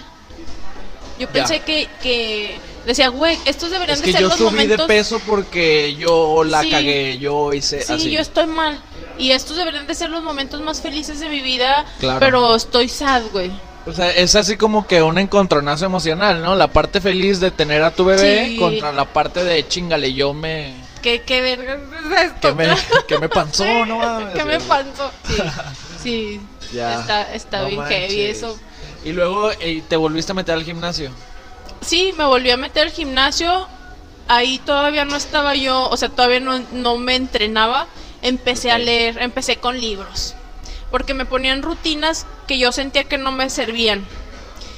Yo pensé que, que decía, güey, estos deberían Es de que ser yo los subí momentos. de peso porque yo la Sí. cagué, yo hice Sí, así. yo estoy mal. Y estos deberían de ser los momentos más felices de mi vida. Claro. Pero estoy sad, güey. O sea, es así como que un encontronazo emocional, ¿no? La parte feliz de tener a tu bebé Sí. contra la parte de chingale, yo me... ¿Qué, qué verga es esto? Que me, que me panzó, ¿no? ¿Qué me pasó? Sí, sí. Ya. Está, está No bien manches. heavy eso. Y luego eh, te volviste a meter al gimnasio. Sí, me volví a meter al gimnasio. Ahí todavía no estaba yo, o sea, todavía no, no me entrenaba. Empecé a leer, empecé con libros. Porque me ponían rutinas que yo sentía que no me servían.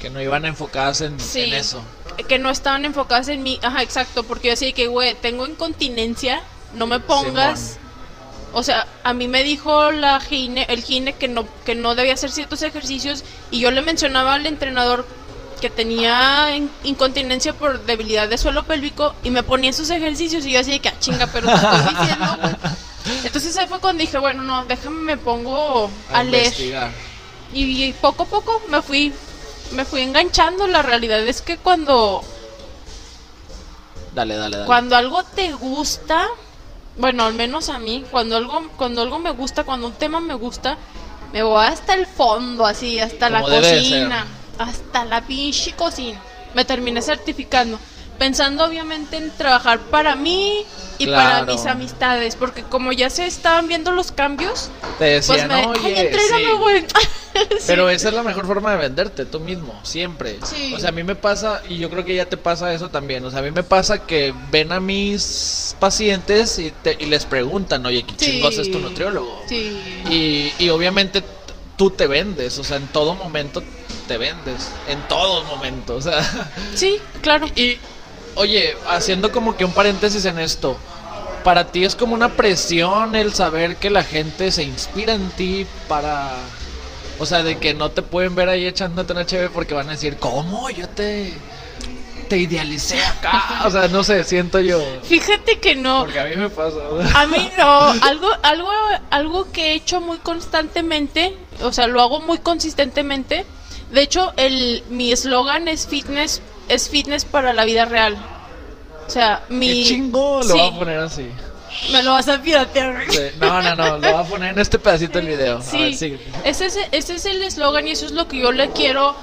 Que no iban enfocadas en, Sí. en eso. que no estaban enfocadas en mí. Ajá, exacto, porque yo decía que, güey, tengo incontinencia, no me pongas. O sea, a mí me dijo la gine, el gine que no que no debía hacer ciertos ejercicios y yo le mencionaba al entrenador que tenía in- incontinencia por debilidad de suelo pélvico y me ponía esos ejercicios y yo así de que, ah, chinga, pero te estoy diciendo, güey". Entonces ahí fue cuando dije, bueno, no, déjame me pongo a, A leer. y poco a poco me fui me fui enganchando. La realidad es que cuando Dale, dale, dale. cuando algo te gusta, bueno, al menos a mí, cuando algo cuando algo me gusta, cuando un tema me gusta, me voy hasta el fondo, así, hasta la Como cocina, hasta la pinche cocina. Me terminé certificando, pensando obviamente en trabajar para mí y para mis amistades, porque como ya se estaban viendo los cambios, Te pues decían, me, ay, oye, entrégame, sí". güey. Sí. Pero esa es la mejor forma de venderte, tú mismo, siempre. Sí. O sea, a mí me pasa, y yo creo que ya te pasa eso también. O sea, a mí me pasa que ven a mis pacientes y, te- y les preguntan, oye, ¿qué chingos es tu nutriólogo? Sí. Y, y obviamente tú te vendes, o sea, en todo momento te vendes, en todo momento, o sea. Sí, claro. Y, oye, haciendo como que un paréntesis en esto, para ti es como una presión el saber que la gente se inspira en ti para... O sea, de que no te pueden ver ahí echándote una chévere porque van a decir, ¿cómo? Yo te... te idealicé acá. O sea, no sé, siento yo. Fíjate que no. Porque a mí me pasa. A mí no. Algo, algo, algo que he hecho muy constantemente, o sea, lo hago muy consistentemente. De hecho, el, mi eslogan es fitness, es fitness para la vida real. O sea, mi. Qué chingo lo Sí. voy a poner así. Me lo vas a piratear. Sí, No, no, no, lo voy a poner en este pedacito del video. A ver, Sí, sigue. ese es, ese es el eslogan y eso es lo que yo le quiero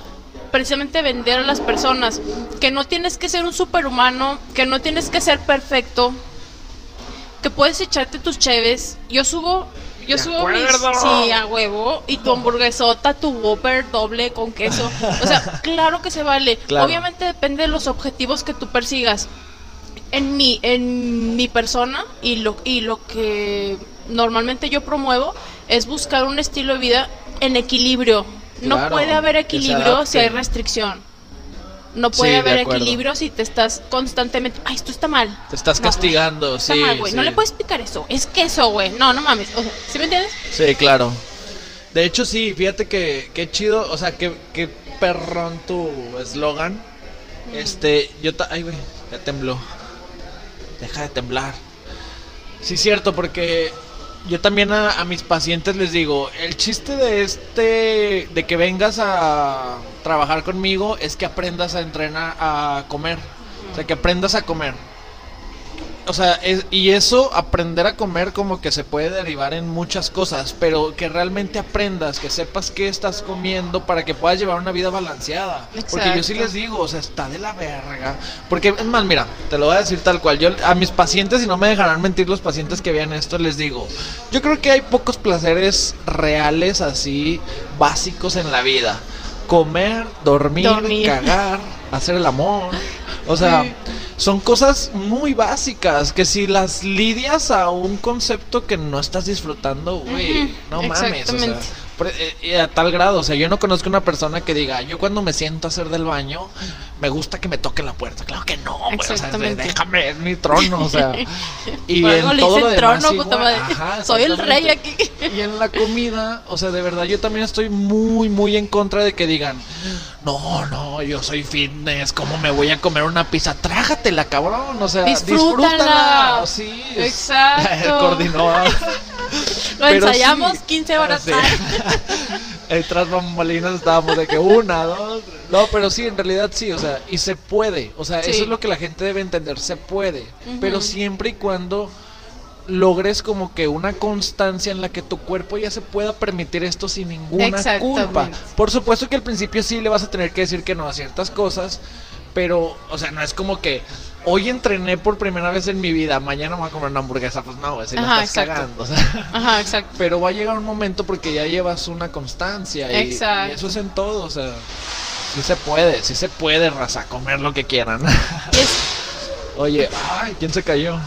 precisamente vender a las personas. Que no tienes que ser un superhumano, que no tienes que ser perfecto, que puedes echarte tus cheves. Yo subo, yo De subo mis... Sí, a huevo. Y tu hamburguesota, tu Whopper doble con queso. O sea, claro que se vale. Claro. Obviamente depende de los objetivos que tú persigas en mi, en mi persona y lo, y lo que normalmente yo promuevo es buscar un estilo de vida en equilibrio. no puede haber equilibrio si hay restricción. No puede Sí, haber equilibrio si te estás constantemente. Ay, esto está mal. Te estás No, castigando, Está sí. mal, güey. No le puedes picar eso. Es queso, güey. No, no mames. O sea, ¿sí me entiendes? Sí, claro. De hecho, sí, fíjate que, qué chido, o sea, qué, qué perrón tu eslogan. Este, yo, ta- ay, güey, ya tembló. Deja de temblar. Sí, cierto, porque yo también a, a mis pacientes les digo, el chiste de este, de que vengas a trabajar conmigo es que aprendas a entrenar, a comer. O sea, que aprendas a comer. O sea, es- y eso, aprender a comer como que se puede derivar en muchas cosas, pero que realmente aprendas, que sepas qué estás comiendo para que puedas llevar una vida balanceada. Porque yo sí les digo, o sea, está de la verga. Porque es más, mira, te lo voy a decir tal cual. Yo a mis pacientes, y no me dejarán mentir los pacientes que vean esto, les digo, yo creo que hay pocos placeres reales así, básicos en la vida. Comer, dormir, Dormir. cagar, hacer el amor. O sea, Sí. Son cosas muy básicas que si las lidias a un concepto que no estás disfrutando, güey, no mames, o sea, eh, a tal grado, o sea, yo no conozco una persona que diga, yo cuando me siento a hacer del baño, me gusta que me toquen la puerta. Claro que no, güey, o sea, déjame, es mi trono, o sea. Y en le todo lo demás trono, igual, ajá, Soy el rey aquí. Y en la comida, o sea, de verdad, yo también estoy muy, muy en contra de que digan, no, no, yo soy fitness, ¿cómo me voy a comer una pizza? Trágatela, cabrón, o sea, Disfrútala. disfrútala. Sí, es- Exacto. Coordinó. Lo ensayamos sí. 15 horas. Sí. Tras bambalinas estábamos de que una, dos, tres. No, pero sí, en realidad sí, o sea, y se puede. O sea, Sí. eso es lo que la gente debe entender, se puede. Pero siempre y cuando logres como que una constancia en la que tu cuerpo ya se pueda permitir esto sin ninguna culpa. Por supuesto que al principio sí le vas a tener que decir que no a ciertas cosas, pero, o sea, no es como que hoy entrené por primera vez en mi vida, mañana me voy a comer una hamburguesa, pues no, si la estás exacto. cagando, o sea. Ajá, exacto. Pero va a llegar un momento porque ya llevas una constancia. Y, Exacto. y eso es en todo, o sea. Sí se puede, sí se puede, raza, comer lo que quieran. Oye, ay, ¿quién se cayó?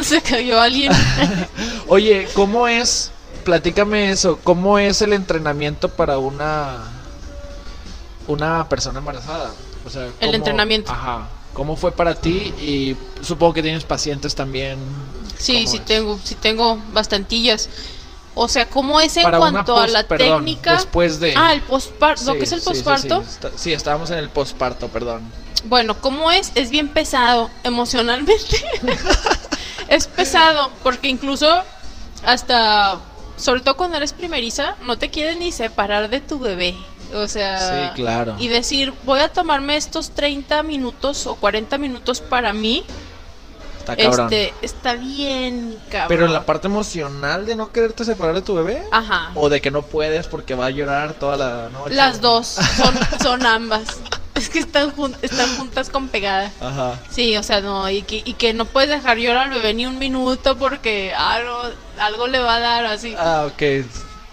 se cayó alguien. Oye, ¿cómo es? Platícame eso, ¿cómo es el entrenamiento para una una persona embarazada? O sea, ¿cómo- entrenamiento. Ajá. ¿Cómo fue para ti? Y supongo que tienes pacientes también. Sí, ¿Cómo sí es? tengo, sí tengo bastantillas. O sea, ¿cómo es en Para cuanto a la perdón, técnica? después de- Ah, el postparto, lo Sí, que es el sí, sí, sí, estábamos en el posparto, perdón. Bueno, ¿cómo es? Es bien pesado emocionalmente. es pesado porque incluso hasta, sobre todo cuando eres primeriza, no te quieres ni separar de tu bebé. O sea, Sí, claro. y decir, voy a tomarme estos 30 minutos o 40 minutos para mí, Está cabrón. este, está bien, cabrón. Pero en la parte emocional de no quererte separar de tu bebé. Ajá. O de que no puedes porque va a llorar toda la noche. Las dos, son, son ambas. Es que están, jun- están juntas con pegada. Ajá. Sí, o sea, no, y que, y que no puedes dejar llorar al bebé ni un minuto porque algo, algo le va a dar así. Ah, ok.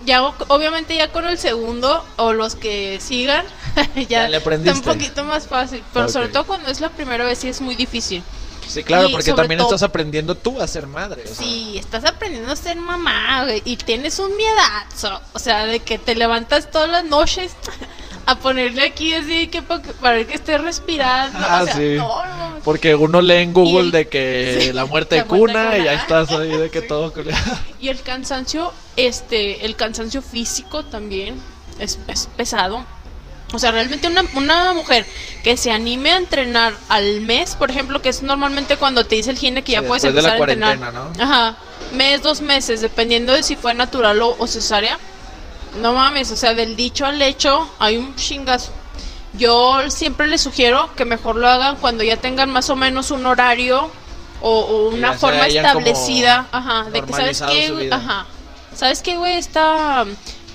Ya, obviamente ya con el segundo o los que sigan, ya, está un poquito más fácil. Pero sobre todo cuando es la primera vez sí es muy difícil. Sí, claro, Y porque también todo- estás aprendiendo tú a ser madre. o sea. Sí, estás aprendiendo a ser mamá, güey, y tienes un miedazo. O sea, de que te levantas todas las noches a ponerle aquí así que pa- para que esté respirando. Ah, o sea, sí. no. Porque uno lee en Google el- de que Sí, la muerte de de cuna y ya estás ahí de que todo. Y el cansancio, este, el cansancio físico también es, es pesado. O sea, realmente una, una mujer que se anime a entrenar al mes, por ejemplo, que es normalmente cuando te dice el gine que ya Sí, puedes de la empezar a entrenar. cuarentena, ¿no? Ajá. Mes, dos meses, dependiendo de si fue natural o, o cesárea. No mames, o sea, del dicho al hecho hay un chingazo. Yo siempre les sugiero que mejor lo hagan cuando ya tengan más o menos un horario o, una forma establecida. Ajá, de que sabes qué, ajá. ¿Sabes qué, güey? Está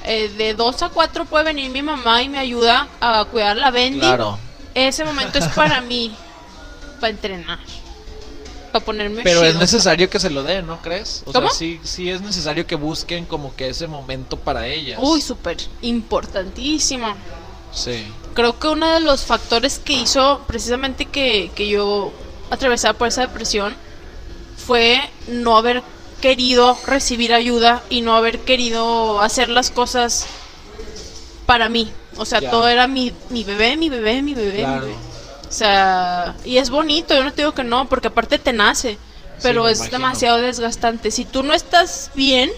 eh, de 2 a 4 puede venir mi mamá y me ayuda a cuidar la Bendy. Claro. Ese momento es para mí, para entrenar, para ponerme Pero es necesario que se lo den, ¿no crees? O ¿Cómo? sea, sí, sí es necesario que busquen como que ese momento para ellas. Uy, súper importantísimo. Sí. Creo que uno de los factores que hizo precisamente que, que yo atravesara por esa depresión fue no haber querido recibir ayuda y no haber querido hacer las cosas para mí. O sea, Ya. todo era mi, mi bebé, mi bebé, mi bebé. mi Claro. bebé. O sea, y es bonito, yo no te digo que no, porque aparte te nace, pero es imagino. demasiado desgastante. Si tú no estás bien,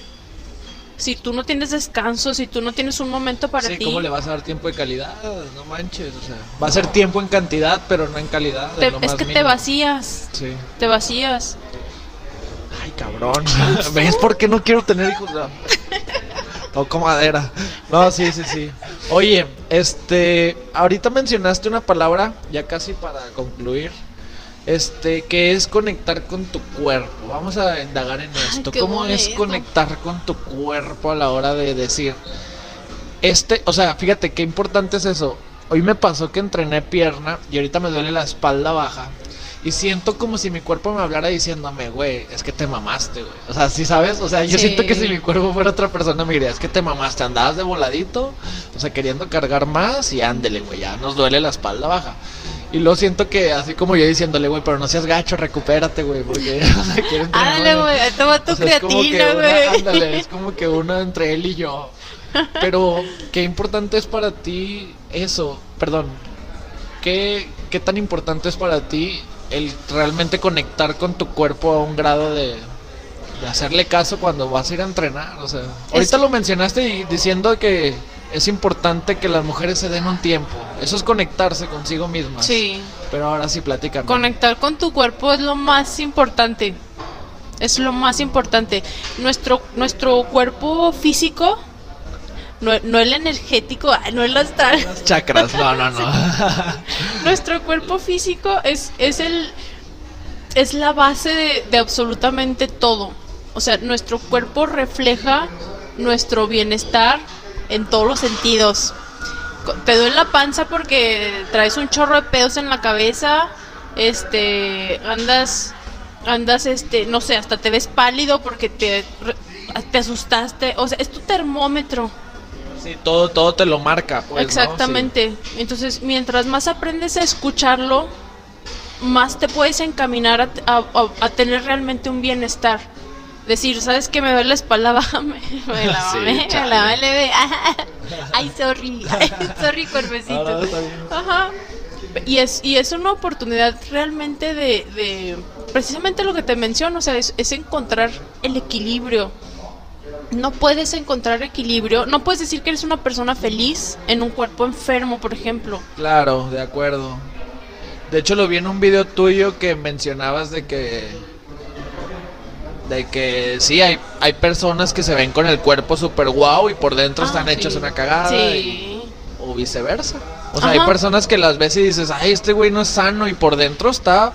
si tú no tienes descanso, si tú no tienes un momento para sí, ti, ¿cómo le vas a dar tiempo de calidad? No manches, o sea, va a ser tiempo en cantidad, pero no en calidad. te- es que te vacías, Sí. te vacías. Ay, cabrón. ¿Ves por qué no quiero tener hijos? No. Toco madera. No, sí, sí, sí. Oye, este, ahorita mencionaste una palabra, ya casi para concluir, este, que es conectar con tu cuerpo. Vamos a indagar en esto. ¿Cómo es conectar con tu cuerpo a la hora de decir, este, o sea, fíjate qué importante es eso. Hoy me pasó que entrené pierna y ahorita me duele la espalda baja. Y siento como si mi cuerpo me hablara diciéndome, güey, es que te mamaste, güey. O sea, ¿sí sabes? O sea, yo Sí. siento que si mi cuerpo fuera otra persona me diría, es que te mamaste, andabas de voladito, o sea, queriendo cargar más y ándele, güey, ya nos duele la espalda baja. Y luego siento que así como yo diciéndole, güey, pero no seas gacho, recupérate, güey, porque o sea, quiero entrenar, Ándale, güey, ahí te va tu o sea, creatina, güey. ándale, es como que uno entre él y yo. Pero, ¿qué importante es para ti eso? Perdón, ¿qué, qué tan importante es para ti el realmente conectar con tu cuerpo a un grado de, de hacerle caso cuando vas a ir a entrenar? O sea, ahorita lo mencionaste y diciendo que es importante que las mujeres se den un tiempo. Eso es conectarse consigo mismas. Sí, Pero ahora sí, platícame. conectar con tu cuerpo es lo más importante. Es lo más importante. Nuestro, nuestro cuerpo físico, no, no el energético, no el astral. Las chakras, no, no, no. Nuestro cuerpo físico es, es el es la base de, de absolutamente todo. O sea, nuestro cuerpo refleja nuestro bienestar en todos los sentidos. Te duele la panza porque traes un chorro de pedos en la cabeza, este, andas, andas, este, no sé, hasta te ves pálido porque te, te asustaste. O sea, es tu termómetro. Sí, todo, todo te lo marca. Pues, ¿no? Exactamente. Entonces, mientras más aprendes a escucharlo, más te puedes encaminar a, a- a- tener realmente un bienestar. Decir, ¿sabes que me duele la espalda baja? Me, la Sí, me la mamé. Ay, sorry. Ay, sorry, cuerpecito. No. Ajá. Y es, y es una oportunidad realmente de, de precisamente lo que te menciono, o sea, es, es encontrar el equilibrio. No puedes encontrar equilibrio, no puedes decir que eres una persona feliz en un cuerpo enfermo, por ejemplo. Claro, de acuerdo. De hecho, lo vi en un video tuyo que mencionabas de que. De que sí, hay, hay personas que se ven con el cuerpo super guau y por dentro Ah, están sí. hechas una cagada. y- Sí. o viceversa. O sea, hay personas que las ves y dices, ay, este güey no es sano y por dentro está.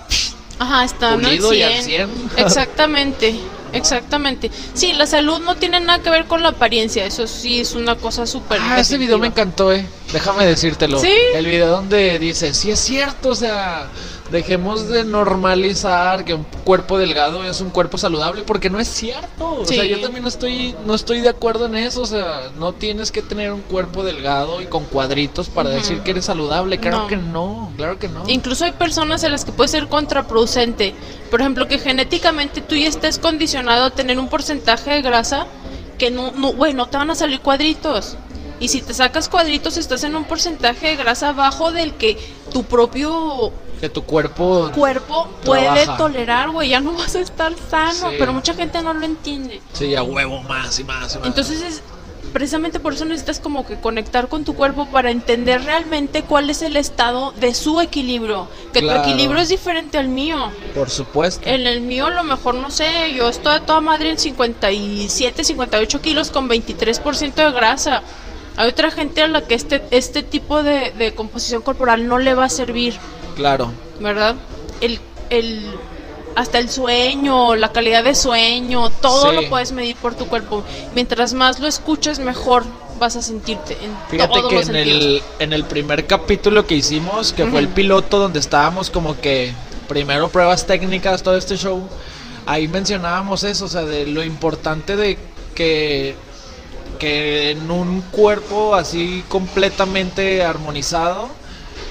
Ajá, está Pulido y al 100. 100. Exactamente, exactamente. Sí, la salud no tiene nada que ver con la apariencia, eso sí es una cosa súper. Ah, ese video me encantó, eh. Déjame decírtelo. ¿Sí? El video donde dice, sí es cierto, o sea, dejemos de normalizar que un cuerpo delgado es un cuerpo saludable, porque no es cierto. O sea, yo también no estoy, no estoy de acuerdo en eso. O sea, no tienes que tener un cuerpo delgado y con cuadritos para decir que eres saludable. Claro No. que no, claro que no. Incluso hay personas a las que puede ser contraproducente. Por ejemplo, que genéticamente tú ya estés condicionado a tener un porcentaje de grasa que no, no, güey, no te van a salir cuadritos. Y si te sacas cuadritos, estás en un porcentaje de grasa bajo del que tu propio Que tu cuerpo... cuerpo puede Trabaja. tolerar, güey. Ya no vas a estar sano. Sí. Pero mucha gente no lo entiende. Sí, a huevo más y más y más. Entonces es, precisamente por eso necesitas como que conectar con tu cuerpo para entender realmente cuál es el estado de su equilibrio. Que Claro. tu equilibrio es diferente al mío. Por supuesto. En el mío a lo mejor, no sé, yo estoy a toda madre en 57, 58 kilos con 23% de grasa. Hay otra gente a la que este, este tipo de, de composición corporal no le va a servir, Claro. ¿verdad? El, el, hasta el sueño, la calidad de sueño, todo Sí. lo puedes medir por tu cuerpo. Mientras más lo escuches, mejor vas a sentirte en Fíjate que en el, en el primer capítulo que hicimos, que fue el piloto donde estábamos como que primero pruebas técnicas, todo este show, ahí mencionábamos eso, o sea, de lo importante de que, que en un cuerpo así completamente armonizado,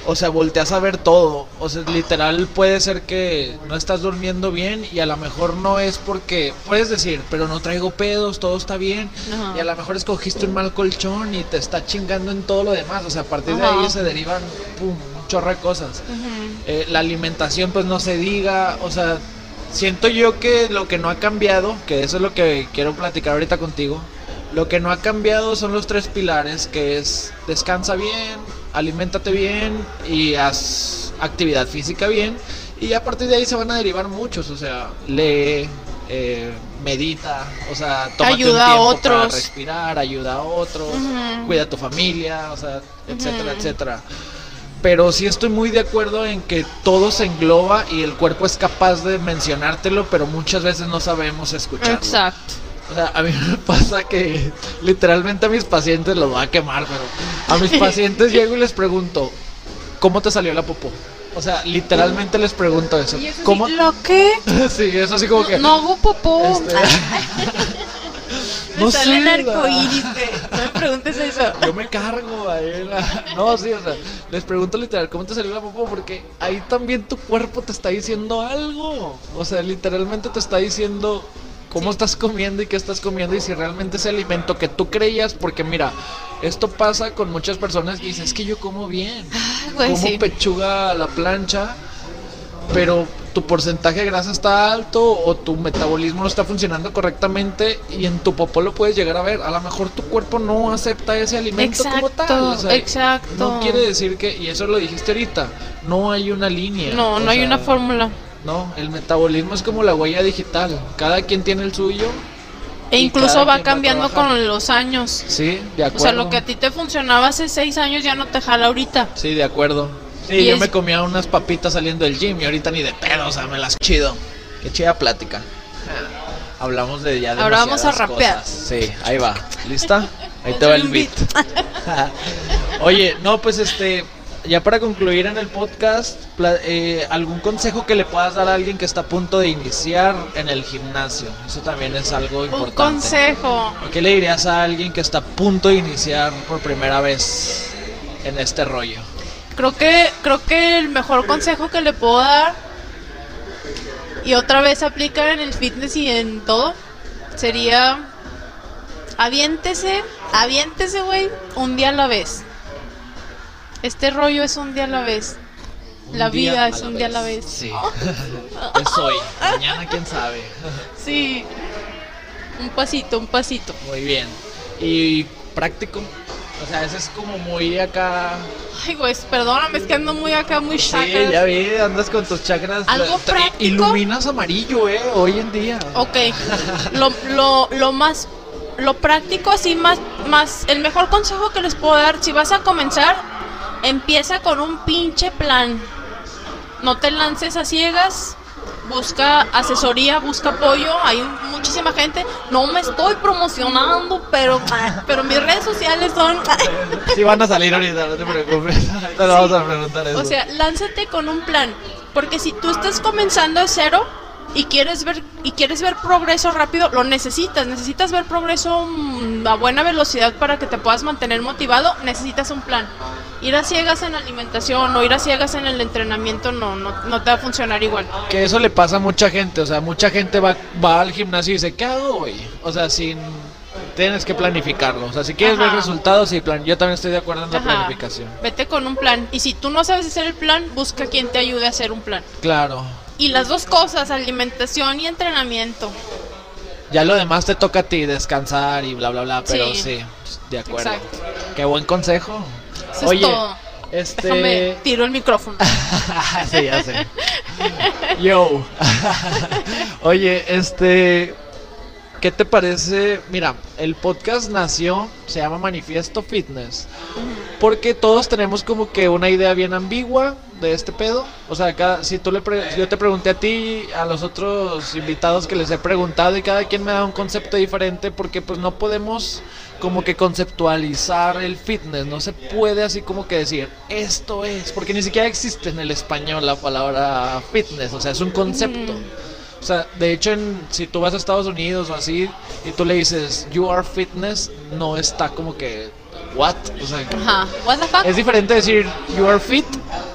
o sea, volteas a ver todo. O sea, literal puede ser que no estás durmiendo bien y a lo mejor no es porque, puedes decir, pero no traigo pedos, todo está bien. Ajá. Y a lo mejor escogiste un mal colchón y te está chingando en todo lo demás. O sea, a partir de ahí se derivan pum, un chorro de cosas. Eh, la alimentación, pues no se diga. O sea, siento yo que lo que no ha cambiado, que eso es lo que quiero platicar ahorita contigo. Lo que no ha cambiado son los tres pilares, que es descansa bien, aliméntate bien y haz actividad física bien. Y a partir de ahí se van a derivar muchos, o sea, lee, eh, medita, o sea, tómate Ayuda un a tiempo otros. para respirar, ayuda a otros, cuida a tu familia, o sea, etcétera, etcétera. Pero sí estoy muy de acuerdo en que todo se engloba y el cuerpo es capaz de mencionártelo, pero muchas veces no sabemos escucharlo. Exacto. O sea, a mí me pasa que literalmente a mis pacientes los voy a quemar, pero a mis pacientes llego y les pregunto, ¿cómo te salió la popó? O sea, literalmente les pregunto eso. Y eso sí, ¿Cómo? ¿Lo qué? sí, eso así como que... No hago popó. este, Me no sale el arcoíris. No me preguntes eso. Yo me cargo ahí. la- No, sí, o sea, les pregunto literal, ¿cómo te salió la popó? Porque ahí también tu cuerpo te está diciendo algo. O sea, literalmente te está diciendo cómo estás comiendo y qué estás comiendo y si realmente ese alimento que tú creías, porque mira, esto pasa con muchas personas que dicen, es que yo como bien, güey, como sí. pechuga a la plancha, pero tu porcentaje de grasa está alto o tu metabolismo no está funcionando correctamente y en tu popó lo puedes llegar a ver. A lo mejor tu cuerpo no acepta ese alimento como tal. Exacto, o sea, exacto. No quiere decir que, y eso lo dijiste ahorita, no hay una línea. No, no hay una fórmula. No, el metabolismo es como la huella digital. Cada quien tiene el suyo. E incluso va cambiando con los años. Sí, de O acuerdo. sea, lo que a ti te funcionaba hace seis años ya no te jala ahorita. Sí, de acuerdo. Sí, Y yo es- me comía unas papitas saliendo del gym y ahorita ni de pedo, o sea, me las chido. Qué chida plática. Hablamos de ya Ahora vamos a rapear. cosas. Sí, ahí va. ¿Lista? Ahí te va el beat. Oye, no, pues este, ya para concluir en el podcast, eh, algún consejo que le puedas dar a alguien que está a punto de iniciar en el gimnasio. Eso también es algo Un importante. consejo. ¿Qué le dirías a alguien que está a punto de iniciar por primera vez en este rollo? Creo que, creo que el mejor consejo que le puedo dar, y otra vez aplica en el fitness y en todo, sería aviéntese, aviéntese, güey, un día a la vez. Este rollo es un día a la vez. Un La vida es un día a la vez. Sí. es hoy. Mañana quién sabe. Sí. Un pasito, un pasito. Muy bien. Y práctico. O sea, ese es como muy acá. Ay, güey, perdóname, es que ando muy acá, muy Sí, chakras. ya vi, andas con tus chakras. ¿Algo práctico? Iluminas amarillo, eh, hoy en día. Ok, lo, lo, lo más, lo práctico así más, más, el mejor consejo que les puedo dar, si vas a comenzar, empieza con un pinche plan. No te lances a ciegas, busca asesoría, busca apoyo, hay muchísima gente, no me estoy promocionando, pero, pero mis redes sociales son... Sí van a salir ahorita, no te preocupes. Ahorita le vamos a preguntar eso. O sea, lánzate con un plan, porque si tú estás comenzando de cero y quieres ver y quieres ver progreso rápido, lo necesitas, necesitas ver progreso mm, a buena velocidad para que te puedas mantener motivado, necesitas un plan. Ir a ciegas en la alimentación o ir a ciegas en el entrenamiento no no, no te va a funcionar igual. Que eso le pasa a mucha gente, o sea, mucha gente va, va al gimnasio y dice, ¿qué hago hoy? O sea, sin... Tienes que planificarlo, o sea, si quieres ver Ajá. resultados, sí, plan. Yo también estoy de acuerdo en la Ajá. planificación. Vete con un plan y si tú no sabes hacer el plan, busca quien te ayude a hacer un plan. Claro. Y las dos cosas, alimentación y entrenamiento. Ya lo demás te toca a ti, descansar y bla, bla, bla, pero sí. Sí. De acuerdo. Exacto. Qué buen consejo. Eso Oye, es todo. este. Déjame, tiro el micrófono. sí, ya sé. Yo. Oye, este. ¿Qué te parece? Mira, el podcast nació, se llama Manifiesto Fitness. Porque todos tenemos como que una idea bien ambigua de este pedo. O sea, cada, si tú le pre- yo te pregunté a ti, a los otros invitados que les he preguntado y cada quien me da un concepto diferente porque pues no podemos como que conceptualizar el fitness. No se puede así como que decir, esto es, porque ni siquiera existe en el español la palabra fitness. O sea, es un concepto. Sea, de hecho, en, si tú vas a Estados Unidos o así y tú le dices, you are fitness, no está como que, what? O sea, Ajá. What the fuck? es diferente decir you are fit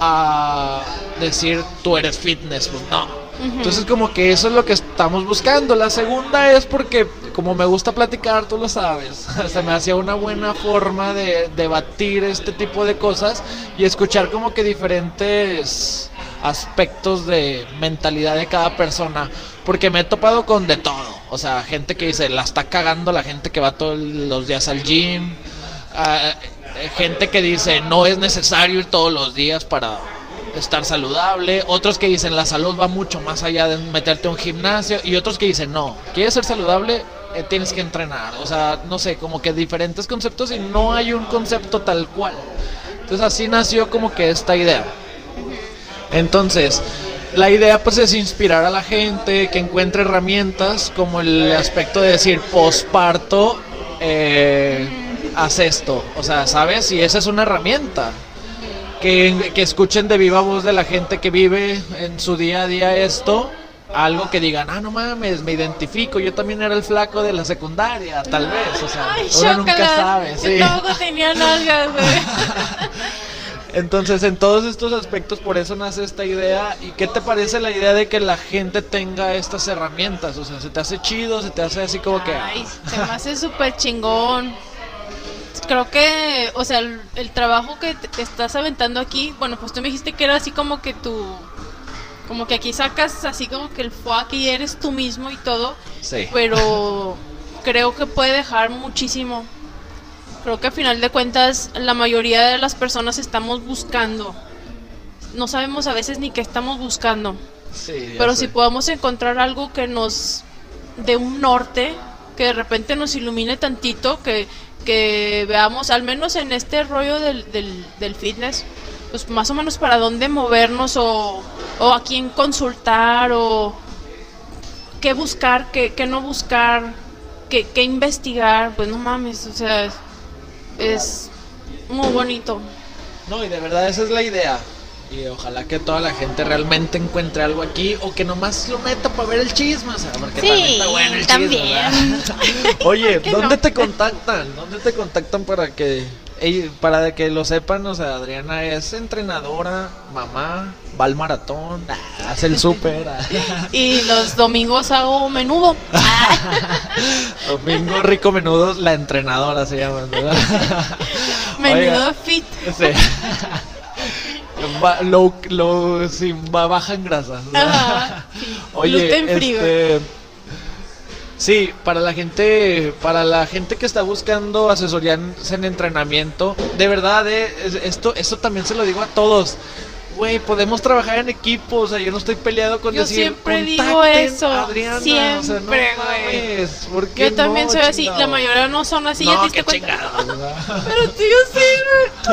a decir tú eres fitness, pues no. Entonces como que eso es lo que estamos buscando. La segunda es porque como me gusta platicar, tú lo sabes, se me hacía una buena forma de debatir este tipo de cosas y escuchar como que diferentes aspectos de mentalidad de cada persona. Porque me he topado con de todo. O sea, gente que dice, la está cagando la gente que va todos los días al gym. Eh, gente que dice no es necesario ir todos los días para estar saludable, otros que dicen la salud va mucho más allá de meterte a un gimnasio y otros que dicen no, quieres ser saludable, eh, tienes que entrenar, o sea, no sé, como que diferentes conceptos y no hay un concepto tal cual. Entonces así nació como que esta idea. Entonces, la idea pues es inspirar a la gente que encuentre herramientas como el aspecto de decir posparto, eh, haz esto, o sea, ¿sabes? Y esa es una herramienta. Que, que escuchen de viva voz de la gente que vive en su día a día esto, algo que digan, ah, no mames, me identifico, yo también era el flaco de la secundaria, tal vez, o sea, Ay, uno nunca sabe, sí. Yo tampoco tenía nalgas. Entonces, en todos estos aspectos, por eso nace esta idea. ¿Y qué te parece la idea de que la gente tenga estas herramientas? O sea, ¿se te hace chido? ¿Se te hace así como que... Ay, se me hace súper chingón. Creo que, o sea, el, el trabajo que te, te estás aventando aquí, bueno, pues tú me dijiste que era así como que tú, como que aquí sacas así como que el fuck y eres tú mismo y todo, Sí. pero creo que puede dejar muchísimo. Creo que a final de cuentas la mayoría de las personas estamos buscando. No sabemos a veces ni qué estamos buscando. Sí, Pero sé. si podamos encontrar algo que nos dé un norte, que de repente nos ilumine tantito, que, que veamos, al menos en este rollo del, del, del fitness, pues más o menos para dónde movernos o, o a quién consultar o qué buscar, qué, qué no buscar, qué, qué investigar, pues no mames, o sea, es, muy bonito. No, y de verdad esa es la idea. Y ojalá que toda la gente realmente encuentre algo aquí o que nomás lo meta para ver el chisme, o sea, porque Sí, también está bueno el también. chisme. ¿verdad? Oye, ¿Por qué ¿dónde no? te contactan? ¿Dónde te contactan para que para que lo sepan? O sea, Adriana es entrenadora, mamá, va al maratón, ah, hace el súper. ah. Y los domingos hago menudo. Domingo Rico Menudos, la entrenadora se llama. ¿verdad? Menudo Oiga, fit. sí. Ba- Low, low, sí, ba- baja en grasas. Oye, este, sí, para la gente, para la gente que está buscando asesoría en, en entrenamiento, de verdad, eh, es- esto, esto también se lo digo a todos. Güey, podemos trabajar en equipo, o sea, yo no estoy peleado con Yo decir, siempre digo "Contacten eso, Adriana", o sea, no siempre, güey. mames, ¿por qué Yo también no, soy así, chingado? la mayoría no son así, ya No, te diste qué cuenta. Pero tú yo sí,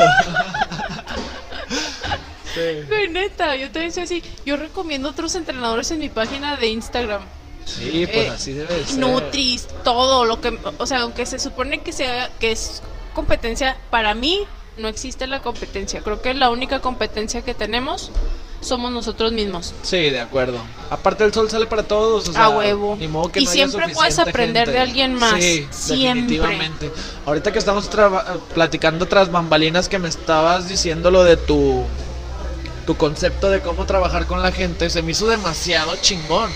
Sí. güey. Güey, neta, yo también soy así. Yo recomiendo otros entrenadores en mi página de Instagram. Sí, pues Eh, así debe de ser. Nutris, todo lo que, o sea, aunque se supone que sea que es competencia, para mí no existe la competencia. Creo que la única competencia que tenemos somos nosotros mismos. Sí, de acuerdo. Aparte el sol sale para todos, o sea, A huevo. ni modo que Y no siempre puedes aprender gente. de alguien más. Sí, Siempre. definitivamente. Ahorita que estamos platicando tras bambalinas que me estabas diciendo lo de tu tu concepto de cómo trabajar con la gente, se me hizo demasiado chingón.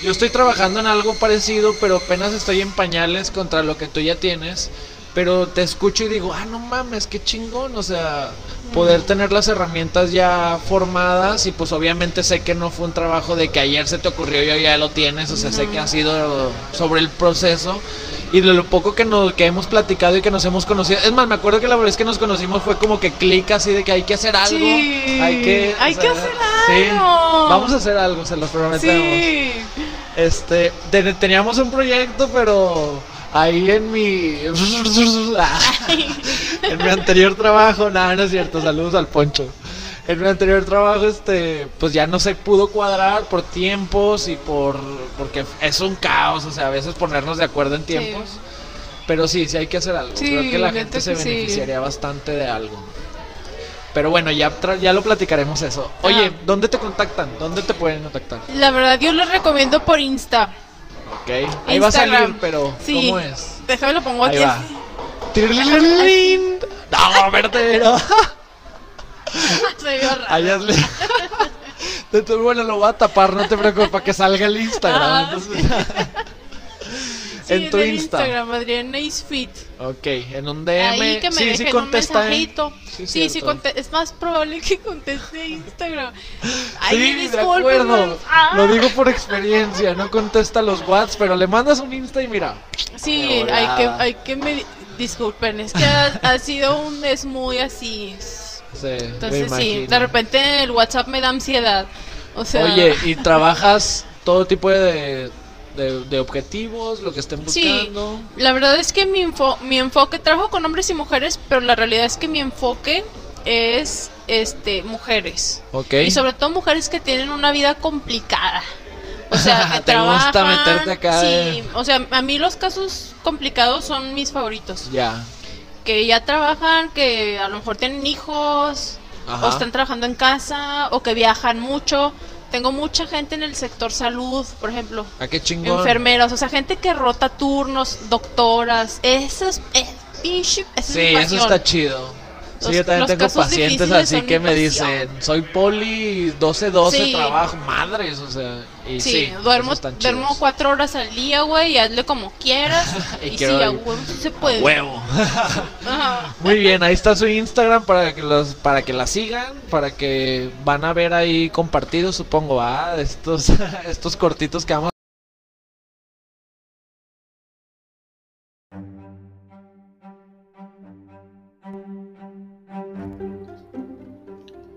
Yo estoy trabajando en algo parecido, pero apenas estoy en pañales contra lo que tú ya tienes. Pero te escucho y digo, ah, no mames, qué chingón. O sea, poder tener las herramientas ya formadas y pues obviamente sé que no fue un trabajo de que ayer se te ocurrió y hoy ya lo tienes. O sea, sé que ha sido sobre el proceso. Y de lo poco que, nos, que hemos platicado y que nos hemos conocido. Es más, me acuerdo que la vez que nos conocimos fue como que clic así de que hay que hacer algo. Sí. Hay que, Hay o que hacer sí, algo. vamos a hacer algo, se los prometemos. Sí. Este, te- teníamos un proyecto, pero ahí en mi. en mi anterior trabajo, nada, no es cierto, saludos al Poncho. En mi anterior trabajo, este, pues ya no se pudo cuadrar por tiempos y por. porque es un caos, o sea, a veces ponernos de acuerdo en tiempos. Pero sí, sí hay que hacer algo. Sí, Creo que la gente se sí. beneficiaría bastante de algo. Pero bueno, ya, ya lo platicaremos eso. Oye, Ah. ¿dónde te contactan? ¿Dónde te pueden contactar? La verdad, yo les recomiendo por Insta. Ok. Ahí va a salir, Instagram. pero Sí. ¿cómo es? Déjame lo pongo Ahí aquí. va. No, no. Se vio raro. Hazle. Entonces, bueno, lo voy a tapar, no te preocupes, para que salga el Instagram. Ah, entonces- Sí, en tu el Insta. Instagram, Adriana is fit. Ok, en un DM. Ahí que me sí, sí un contesta. ¿eh? mensajito. Sí, Sí, sí, cierto. conte- es más probable que conteste Instagram. Ay, Sí, de discúlpenme. acuerdo. Ah. Lo digo por experiencia, no contesta los WhatsApp, pero le mandas un Insta y mira. Sí, De hay que, hay que me disculpen, es que ha, ha sido un mes muy así. Sí, Entonces sí, de repente el WhatsApp me da ansiedad. O sea, Oye, ¿y trabajas todo tipo de, de, de objetivos, lo que estén Sí. buscando? la verdad es que mi, enfo- mi enfoque, trabajo con hombres y mujeres, pero la realidad es que mi enfoque es este mujeres. Ok. Y sobre todo mujeres que tienen una vida complicada. O sea, que Te gusta trabajan, meterte acá Sí, de- o sea, a mí los casos complicados son mis favoritos. Ya. Que ya trabajan, que a lo mejor tienen hijos, Ajá. o están trabajando en casa, o que viajan mucho. Tengo mucha gente en el sector salud, por ejemplo. ¿A qué chingón? Enfermeras, o sea, gente que rota turnos, doctoras. Eso es, es pinche- esa es Sí, mi eso está chido. Sí, yo también tengo pacientes así que me dicen, soy poli 12-12 Sí. trabajo, madres, o sea, y sí, Sí, duermo, duermo cuatro horas al día, güey, y hazle como quieras. Y y sí, a huevo sí se puede. Huevo. Muy bien, ahí está su Instagram para que los para que la sigan, para que van a ver ahí compartidos, supongo, ah, estos estos cortitos que vamos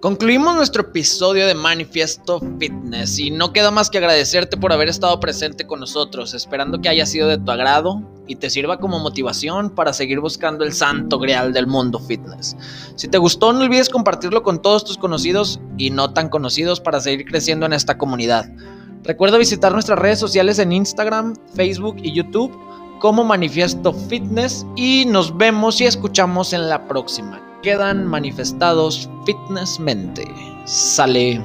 Concluimos nuestro episodio de Manifiesto Fitness y no queda más que agradecerte por haber estado presente con nosotros, esperando que haya sido de tu agrado y te sirva como motivación para seguir buscando el santo grial del mundo fitness. Si te gustó, no olvides compartirlo con todos tus conocidos y no tan conocidos para seguir creciendo en esta comunidad. Recuerda visitar nuestras redes sociales en Instagram, Facebook y YouTube como Manifiesto Fitness y nos vemos y escuchamos en la próxima. Quedan manifestados fitnessmente. Sale.